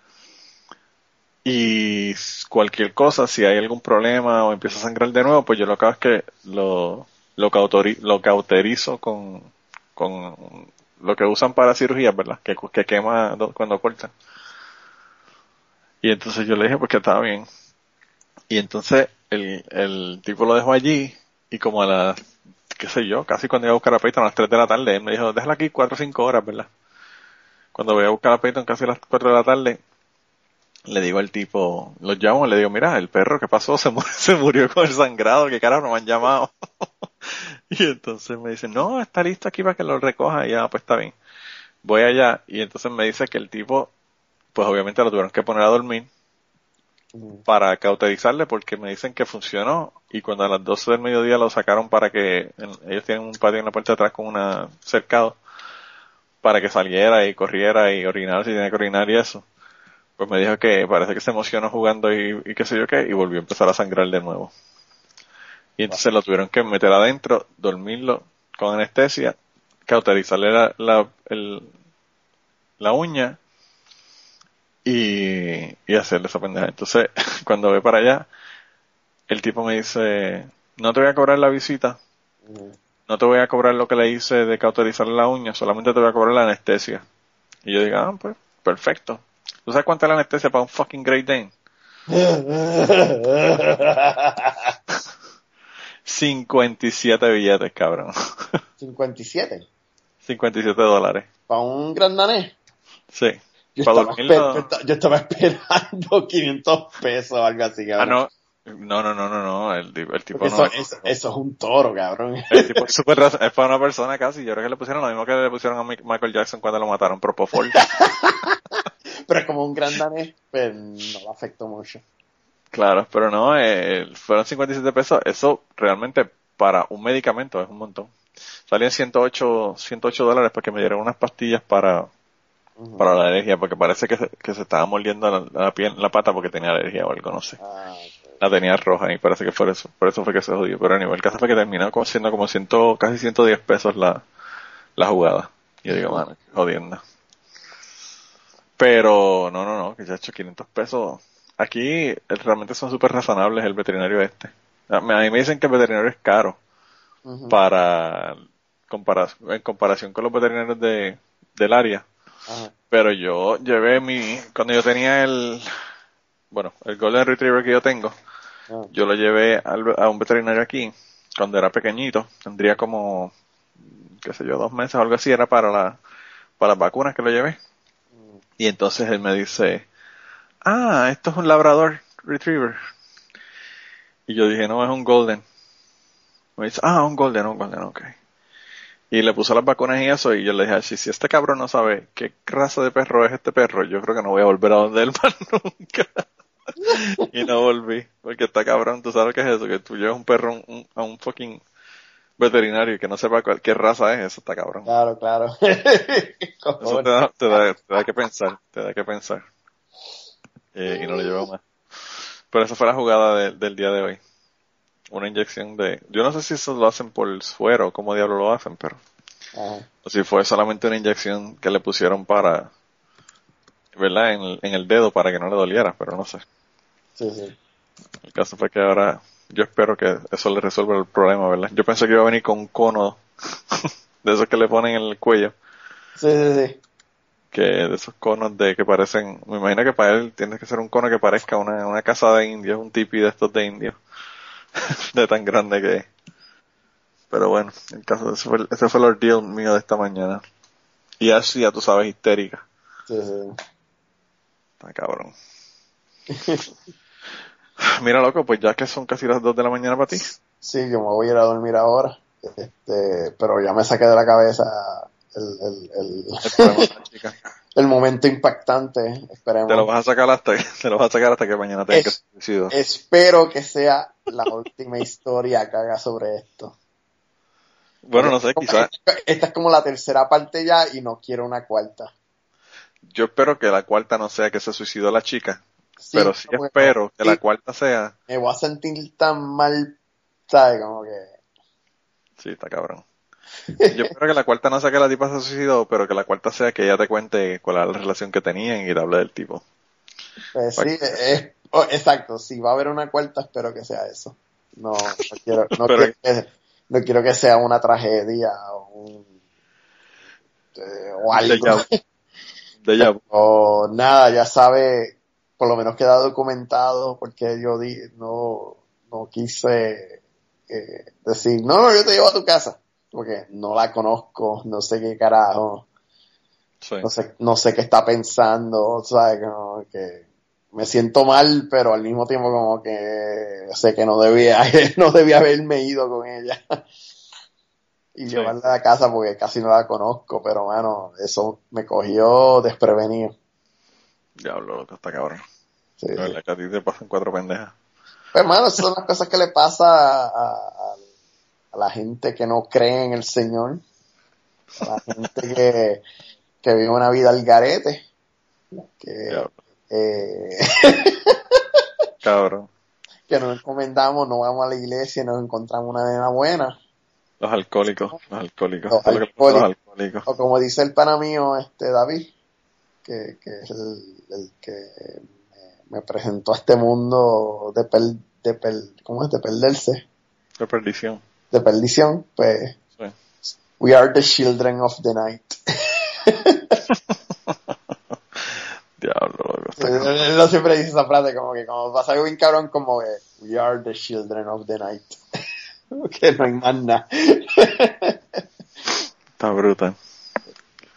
[SPEAKER 5] Y cualquier cosa, si hay algún problema o empieza a sangrar de nuevo, pues yo lo que hago es que lo, lo, cautori- lo cauterizo con, con lo que usan para cirugía, ¿verdad? Que, que quema do- cuando cortan. Y entonces yo le dije, pues que estaba bien. Y entonces el, el tipo lo dejó allí y como a las, qué sé yo, casi cuando iba a buscar a Peyton a las 3 de la tarde, él me dijo, déjala aquí 4 o 5 horas, ¿verdad? Cuando voy a buscar a Peyton casi a las 4 de la tarde, le digo al tipo, lo llamo, le digo, mira, el perro, ¿qué pasó? Se, mu- se murió con el sangrado, ¿qué carajo no me han llamado? y entonces me dice, no, está listo aquí para que lo recoja, y ya, pues está bien. Voy allá, y entonces me dice que el tipo, pues obviamente lo tuvieron que poner a dormir, para cauterizarle porque me dicen que funcionó y cuando a las 12 del mediodía lo sacaron para que ellos tienen un patio en la parte de atrás con una cercado para que saliera y corriera y orinara si tenía que orinar y eso. Pues me dijo que parece que se emocionó jugando y, y qué sé yo qué y volvió a empezar a sangrar de nuevo. Y entonces lo tuvieron que meter adentro, dormirlo con anestesia, cauterizarle la, la, el- la uña y, y hacerle esa pendeja. Entonces, cuando ve para allá, el tipo me dice, no te voy a cobrar la visita, no te voy a cobrar lo que le hice de cauterizarle la uña, solamente te voy a cobrar la anestesia. Y yo digo, ah, pues, perfecto. ¿Tú sabes cuánta es la anestesia para un fucking Great Dane? 57 billetes, cabrón.
[SPEAKER 4] 57.
[SPEAKER 5] 57 dólares.
[SPEAKER 4] Para un gran danés.
[SPEAKER 5] Sí.
[SPEAKER 4] Yo
[SPEAKER 5] Para
[SPEAKER 4] estaba,
[SPEAKER 5] dormirlo.
[SPEAKER 4] yo esperando 500 pesos o algo así,
[SPEAKER 5] Ah,
[SPEAKER 4] cabrón.
[SPEAKER 5] no. No, no, no, no, no. El, tipo- el tipo
[SPEAKER 4] Porque
[SPEAKER 5] no.
[SPEAKER 4] eso, eso, eso es un toro, cabrón.
[SPEAKER 5] El tipo es raza- es para una persona casi. Yo creo que le pusieron lo mismo que le pusieron a Mi- Michael Jackson cuando lo mataron, Propofol.
[SPEAKER 4] Pero es como un gran danés, pues no le afectó mucho.
[SPEAKER 5] Claro, pero no, eh, fueron 57 pesos. Eso realmente para un medicamento es un montón. Salían 108, 108 dólares para que me dieran unas pastillas para, Para la alergia, porque parece que se, que se estaba mordiendo la, la piel, la pata porque tenía alergia o algo, no sé.
[SPEAKER 4] Ah.
[SPEAKER 5] La tenía roja y parece que fue eso, por eso fue que se jodió. Pero a nivel el caso fue que terminó como siendo como ciento, casi 110 pesos la, la jugada. Y yo digo, mano, jodienda. Pero, no, no, no, que ya he hecho 500 pesos. Aquí eh, realmente son súper razonables el veterinario este. A mí me dicen que el veterinario es caro para en comparación con los veterinarios de, del área.
[SPEAKER 4] Ajá.
[SPEAKER 5] Pero yo llevé mi, cuando yo tenía el, bueno, el Golden Retriever que yo tengo,
[SPEAKER 4] Ah.
[SPEAKER 5] yo lo llevé al- a un veterinario aquí, cuando era pequeñito, tendría como, qué sé yo, dos meses o algo así, era para la, para las vacunas que lo llevé. Y entonces él me dice, ah, esto es un labrador retriever. Y yo dije, no, es un golden. Me dice, ah, un golden, un golden, ok. Y le puso las vacunas y eso, y yo le dije, "Ay, si, si este cabrón no sabe qué raza de perro es este perro, yo creo que no voy a volver a donde él más nunca. y no volví, porque está cabrón, tú sabes que es eso, que tú llevas un perro a un- a un fucking veterinario y que no sepa cuál, qué raza es, eso está cabrón.
[SPEAKER 4] Claro, claro.
[SPEAKER 5] Eso te da, te da, te da que pensar, te da que pensar. Eh, y no lo llevo más. Pero esa fue la jugada de- del día de hoy. Una inyección de... Yo no sé si eso lo hacen por suero o cómo diablo lo hacen, pero...
[SPEAKER 4] Ajá.
[SPEAKER 5] O si fue solamente una inyección que le pusieron para... ¿Verdad? En el, en el dedo para que no le doliera, pero no sé.
[SPEAKER 4] Sí, sí.
[SPEAKER 5] El caso fue que ahora... Yo espero que eso le resuelva el problema, ¿verdad? Yo pensé que iba a venir con un cono de esos que le ponen en el cuello.
[SPEAKER 4] Sí, sí, sí.
[SPEAKER 5] que de esos conos de que parecen, me imagino que para él tiene que ser un cono que parezca una, una casa de indios, un tipi de estos de indios, de tan grande que es. Pero bueno, el caso, ese fue, ese fue el ordeal mío de esta mañana. Y así, ya tú sabes, histérica.
[SPEAKER 4] Sí, sí.
[SPEAKER 5] Está cabrón. Mira, loco, pues ya que son casi las 2 de la mañana para ti.
[SPEAKER 4] Sí, yo me voy a ir a dormir ahora. Este, pero ya me saqué de la cabeza el, el, el,
[SPEAKER 5] El problema de la chica.
[SPEAKER 4] el momento impactante. Esperemos.
[SPEAKER 5] Te lo vas a sacar hasta que, te lo vas a sacar hasta que mañana tengas que
[SPEAKER 4] Es-
[SPEAKER 5] ser suicidio.
[SPEAKER 4] Espero que sea la última historia que haga sobre esto.
[SPEAKER 5] Bueno, no sé, quizás,
[SPEAKER 4] Esta es como la tercera parte ya y no quiero una cuarta.
[SPEAKER 5] yo espero que la cuarta no sea que se suicidó la chica,
[SPEAKER 4] Sí,
[SPEAKER 5] pero sí espero que la cuarta sea
[SPEAKER 4] Me voy a sentir tan mal, ¿sabes? Como que...
[SPEAKER 5] Sí, está cabrón. Yo espero que la cuarta no sea que la tipa se suicidó, pero que la cuarta sea que ella te cuente cuál era la relación que tenían y te hable del tipo.
[SPEAKER 4] Pues sí, es, oh, exacto. Si va a haber una cuarta, espero que sea eso. No, no quiero, no, quiero, que, no quiero que sea una tragedia o, un, eh, o algo.
[SPEAKER 5] Déjà vu.
[SPEAKER 4] O nada, ya sabe, por lo menos queda documentado porque yo di, no, no quise eh, decir, no, no, yo te llevo a tu casa. Porque no la conozco, no sé qué carajo.
[SPEAKER 5] Sí.
[SPEAKER 4] no sé, no sé qué está pensando, ¿sabes? Como que me siento mal, pero al mismo tiempo como que sé que no debía, no debía haberme ido con ella. y
[SPEAKER 5] Sí.
[SPEAKER 4] llevarla a la casa porque casi no la conozco, pero bueno, eso me cogió desprevenido.
[SPEAKER 5] Diablo, loco, está cabrón.
[SPEAKER 4] Sí,
[SPEAKER 5] La
[SPEAKER 4] sí.
[SPEAKER 5] verdad que a ti te pasan cuatro pendejas.
[SPEAKER 4] Pues hermano, esas son las cosas que le pasa a, a- la gente que no cree en el Señor, a la gente que, que vive una vida al garete, que, eh,
[SPEAKER 5] cabrón.
[SPEAKER 4] que nos encomendamos, no vamos a la iglesia y nos encontramos una nena buena.
[SPEAKER 5] Los alcohólicos, los alcohólicos.
[SPEAKER 4] Los
[SPEAKER 5] alcohólicos.
[SPEAKER 4] O como dice el pana mío, este David, que, que es el, el que me, me presentó a este mundo de, per, de per, ¿cómo es? de perderse,
[SPEAKER 5] De perdición.
[SPEAKER 4] De perdición, pues
[SPEAKER 5] Sí.
[SPEAKER 4] we are the children of the night.
[SPEAKER 5] Diablo.
[SPEAKER 4] Él no siempre dice esa frase, como que como pasa algo bien cabrón, como que we are the children of the night. que no hay más nada.
[SPEAKER 5] Está brutal.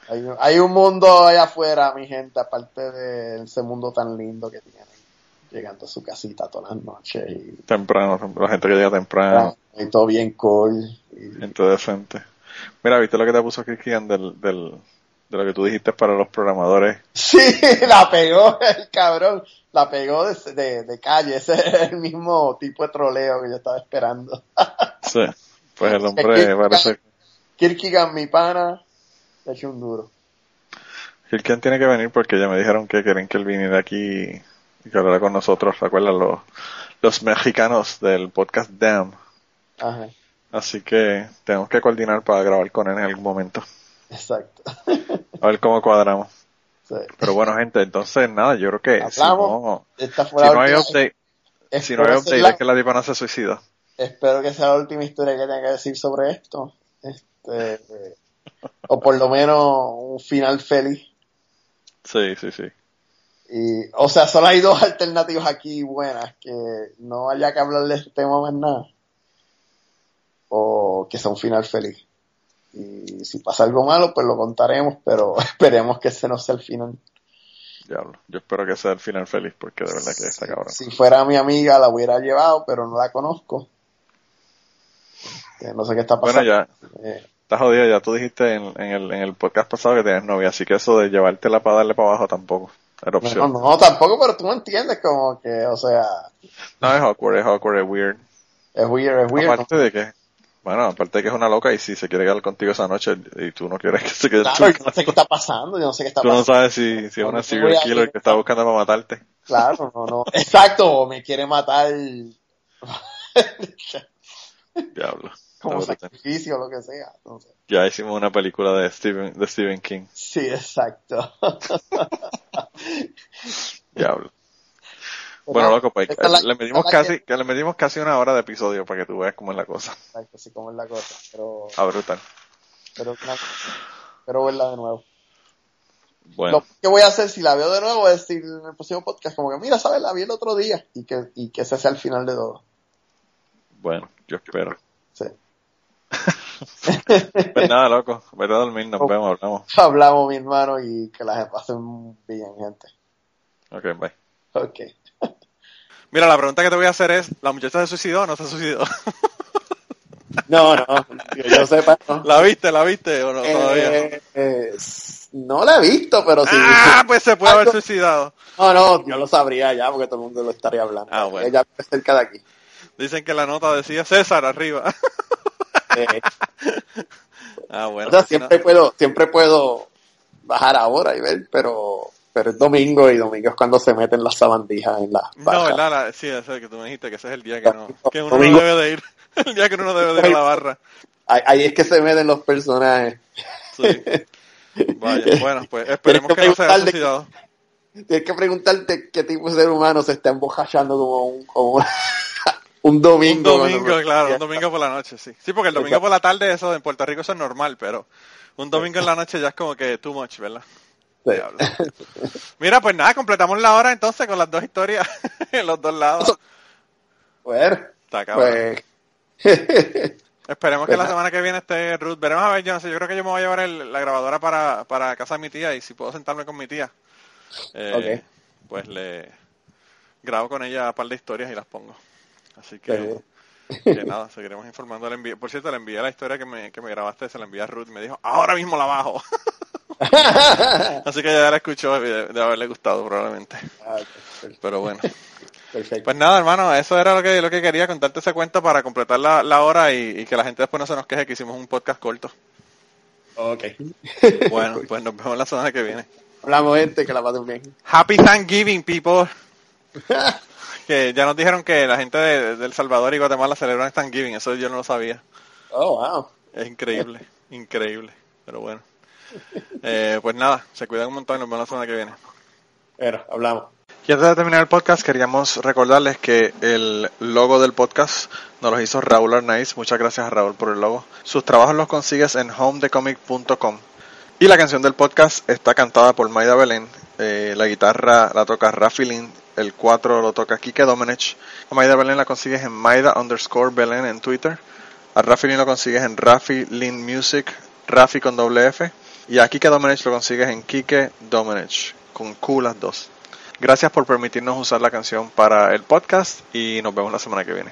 [SPEAKER 4] Hay, un- hay un mundo allá afuera, mi gente, aparte de ese mundo tan lindo que tienen. Llegando a su casita todas las noches y,
[SPEAKER 5] Temprano, la gente que llega temprano,
[SPEAKER 4] y todo bien cool. y-
[SPEAKER 5] gente decente. Mira, ¿viste lo que te puso Cristian del, del, de lo que tú dijiste para los programadores?
[SPEAKER 4] Sí, la pegó el cabrón. La pegó de, de, de calle. Ese es el mismo tipo de troleo que yo estaba esperando.
[SPEAKER 5] Sí. Pues el hombre parece
[SPEAKER 4] Kirkigan, mi pana, le echó un duro.
[SPEAKER 5] Cristian tiene que venir porque ya me dijeron que quieren que él viniera aquí y que hablara con nosotros. ¿Recuerdan los, los mexicanos del podcast Damn?
[SPEAKER 4] Ajá,
[SPEAKER 5] Así que tenemos que coordinar para grabar con él en algún momento.
[SPEAKER 4] exacto.
[SPEAKER 5] A ver cómo cuadramos.
[SPEAKER 4] Sí.
[SPEAKER 5] Pero bueno, gente, entonces nada, yo creo que si
[SPEAKER 4] Hablamos.
[SPEAKER 5] no, si no hay
[SPEAKER 4] última-
[SPEAKER 5] update, si no hay update
[SPEAKER 4] la-
[SPEAKER 5] es que la tipa no se suicida.
[SPEAKER 4] espero que sea la última historia que tenga que decir sobre esto. Este, eh, o por lo menos un final feliz.
[SPEAKER 5] Sí, sí, sí.
[SPEAKER 4] Y, o sea, solo hay dos alternativas aquí buenas, que no haya que hablar de este tema más nada. O que sea un final feliz. Y si pasa algo malo, pues lo contaremos, pero esperemos que ese no sea el final.
[SPEAKER 5] Diablo. Yo espero que sea el final feliz porque de verdad que está cabrón.
[SPEAKER 4] Si fuera mi amiga, la hubiera llevado, pero no la conozco. Eh, no sé qué está
[SPEAKER 5] Bueno,
[SPEAKER 4] pasando.
[SPEAKER 5] ya,
[SPEAKER 4] Eh,
[SPEAKER 5] estás jodido, ya tú dijiste en, en el, en el podcast pasado que tienes novia, así que eso de llevártela para darle para abajo tampoco era opción.
[SPEAKER 4] no, no, tampoco, pero tú me entiendes, como que, o sea,
[SPEAKER 5] No, es awkward, es awkward, es weird.
[SPEAKER 4] es weird, es weird.
[SPEAKER 5] Aparte de que, bueno, aparte de que es una loca y si se quiere quedar contigo esa noche y tú no quieres que se quede
[SPEAKER 4] Claro, yo no sé qué está pasando, yo no sé qué está
[SPEAKER 5] tú no
[SPEAKER 4] pasando.
[SPEAKER 5] sabes si, si es una serial killer que está buscando para matarte.
[SPEAKER 4] Claro, no, no. Exacto, o me quiere matar
[SPEAKER 5] Diablo.
[SPEAKER 4] como sacrificio o lo que sea. Entonces,
[SPEAKER 5] Ya hicimos una película de Stephen, de Stephen King.
[SPEAKER 4] sí, exacto.
[SPEAKER 5] Diablo. Bueno, loco, pues
[SPEAKER 4] la-
[SPEAKER 5] le
[SPEAKER 4] la
[SPEAKER 5] casi, que le medimos casi una hora de episodio para que tú veas cómo es la cosa.
[SPEAKER 4] Exacto, así como es la cosa. Pero,
[SPEAKER 5] Ah, brutal.
[SPEAKER 4] pero, pero verla de nuevo.
[SPEAKER 5] Bueno,
[SPEAKER 4] Lo que voy a hacer si la veo de nuevo es decir en el próximo podcast, como que mira, sabes, la vi el otro día y que, y que ese sea el final de todo.
[SPEAKER 5] bueno, yo espero.
[SPEAKER 4] Sí.
[SPEAKER 5] Pues nada, loco, vete a dormir, nos vemos, hablamos.
[SPEAKER 4] Hablamos, mi hermano, y que la pasen bien, gente.
[SPEAKER 5] Ok, bye.
[SPEAKER 4] Ok.
[SPEAKER 3] Mira, la pregunta que te voy a hacer es, ¿la muchacha se suicidó o no se suicidó?
[SPEAKER 4] No, no, que yo sepa, no.
[SPEAKER 3] ¿La viste, la viste o no todavía?
[SPEAKER 4] Eh, eh, no la he visto, pero sí.
[SPEAKER 3] Ah, pues se puede haber
[SPEAKER 4] Algo-
[SPEAKER 3] suicidado.
[SPEAKER 4] No, no, yo lo sabría ya porque todo el mundo lo estaría hablando.
[SPEAKER 3] Ah, bueno.
[SPEAKER 4] Ella cerca de aquí.
[SPEAKER 3] Dicen que la nota decía César arriba.
[SPEAKER 4] Eh,
[SPEAKER 3] Ah, bueno.
[SPEAKER 4] o sea,
[SPEAKER 3] pues,
[SPEAKER 4] siempre
[SPEAKER 3] no.
[SPEAKER 4] puedo, siempre puedo bajar ahora y ver, pero, pero es domingo y domingo es cuando se meten las sabandijas en las
[SPEAKER 3] No. ¿verdad? La- sí, ese que tú me dijiste que ese es el día que no, que uno
[SPEAKER 4] Domingo.
[SPEAKER 3] no debe de ir. El día que uno no debe de ir a la barra.
[SPEAKER 4] Ahí, ahí es que se meten los personajes.
[SPEAKER 3] Sí. Vaya, bueno, pues esperemos
[SPEAKER 4] que
[SPEAKER 3] que no se haya
[SPEAKER 4] preguntarle-
[SPEAKER 3] suicidado.
[SPEAKER 4] Tienes que preguntarte qué tipo de ser humano se está embojachando como un, como un, un domingo.
[SPEAKER 3] Un domingo, claro, un domingo por la noche, sí. Sí, porque el domingo por la tarde eso en Puerto Rico eso es normal, pero un domingo en la noche ya es como que too much, ¿verdad? Diablo. Mira, pues nada, completamos la hora entonces con las dos historias en los dos lados.
[SPEAKER 4] Bueno,
[SPEAKER 3] Está
[SPEAKER 4] pues...
[SPEAKER 3] Esperemos que la
[SPEAKER 4] Pues,
[SPEAKER 3] semana que viene esté Ruth. Veremos a ver, yo no sé, yo creo que yo me voy a llevar el- la grabadora para, para casa de mi tía y si puedo sentarme con mi tía, eh, pues le grabo con ella un par de historias y las pongo. Así que, que nada, seguiremos informando. Por cierto, le envié la historia que me, que me grabaste, se la envié a Ruth y me dijo, ahora mismo la bajo. Así que ya la escuchó de haberle gustado probablemente.
[SPEAKER 4] Ah,
[SPEAKER 3] pero bueno.
[SPEAKER 4] Perfecto.
[SPEAKER 3] Pues nada, hermano, eso era lo que, lo que quería, contarte esa cuenta para completar la, la hora y, y, que la gente después no se nos queje que hicimos un podcast corto.
[SPEAKER 4] Ok.
[SPEAKER 3] Bueno, pues nos vemos la semana que viene.
[SPEAKER 4] Hablamos, gente, que la pasen bien.
[SPEAKER 3] Happy Thanksgiving, people. que ya nos dijeron que la gente de, de El Salvador y Guatemala celebran Thanksgiving, eso yo no lo sabía.
[SPEAKER 4] Oh, wow.
[SPEAKER 3] Es increíble, increíble. Pero bueno. Eh, pues nada, se cuidan un montón y nos vemos la semana que viene.
[SPEAKER 4] Bueno, hablamos.
[SPEAKER 2] Y antes de terminar el podcast, queríamos recordarles que el logo del podcast nos lo hizo Raúl Arnaiz. Muchas gracias a Raúl por el logo. Sus trabajos los consigues en homedecomic.com. Y la canción del podcast está cantada por Maida Belén. Eh, la guitarra la toca Rafi Lin. El 4 lo toca Kike Domenech. A Maida Belén la consigues en Maida underscore Belén en Twitter. A Rafi Lin lo consigues en Rafi Lin Music. Rafi con doble F. Y a Kike Domenech lo consigues en Kike Domenech, con Q las dos. Gracias por permitirnos usar la canción para el podcast y nos vemos la semana que viene.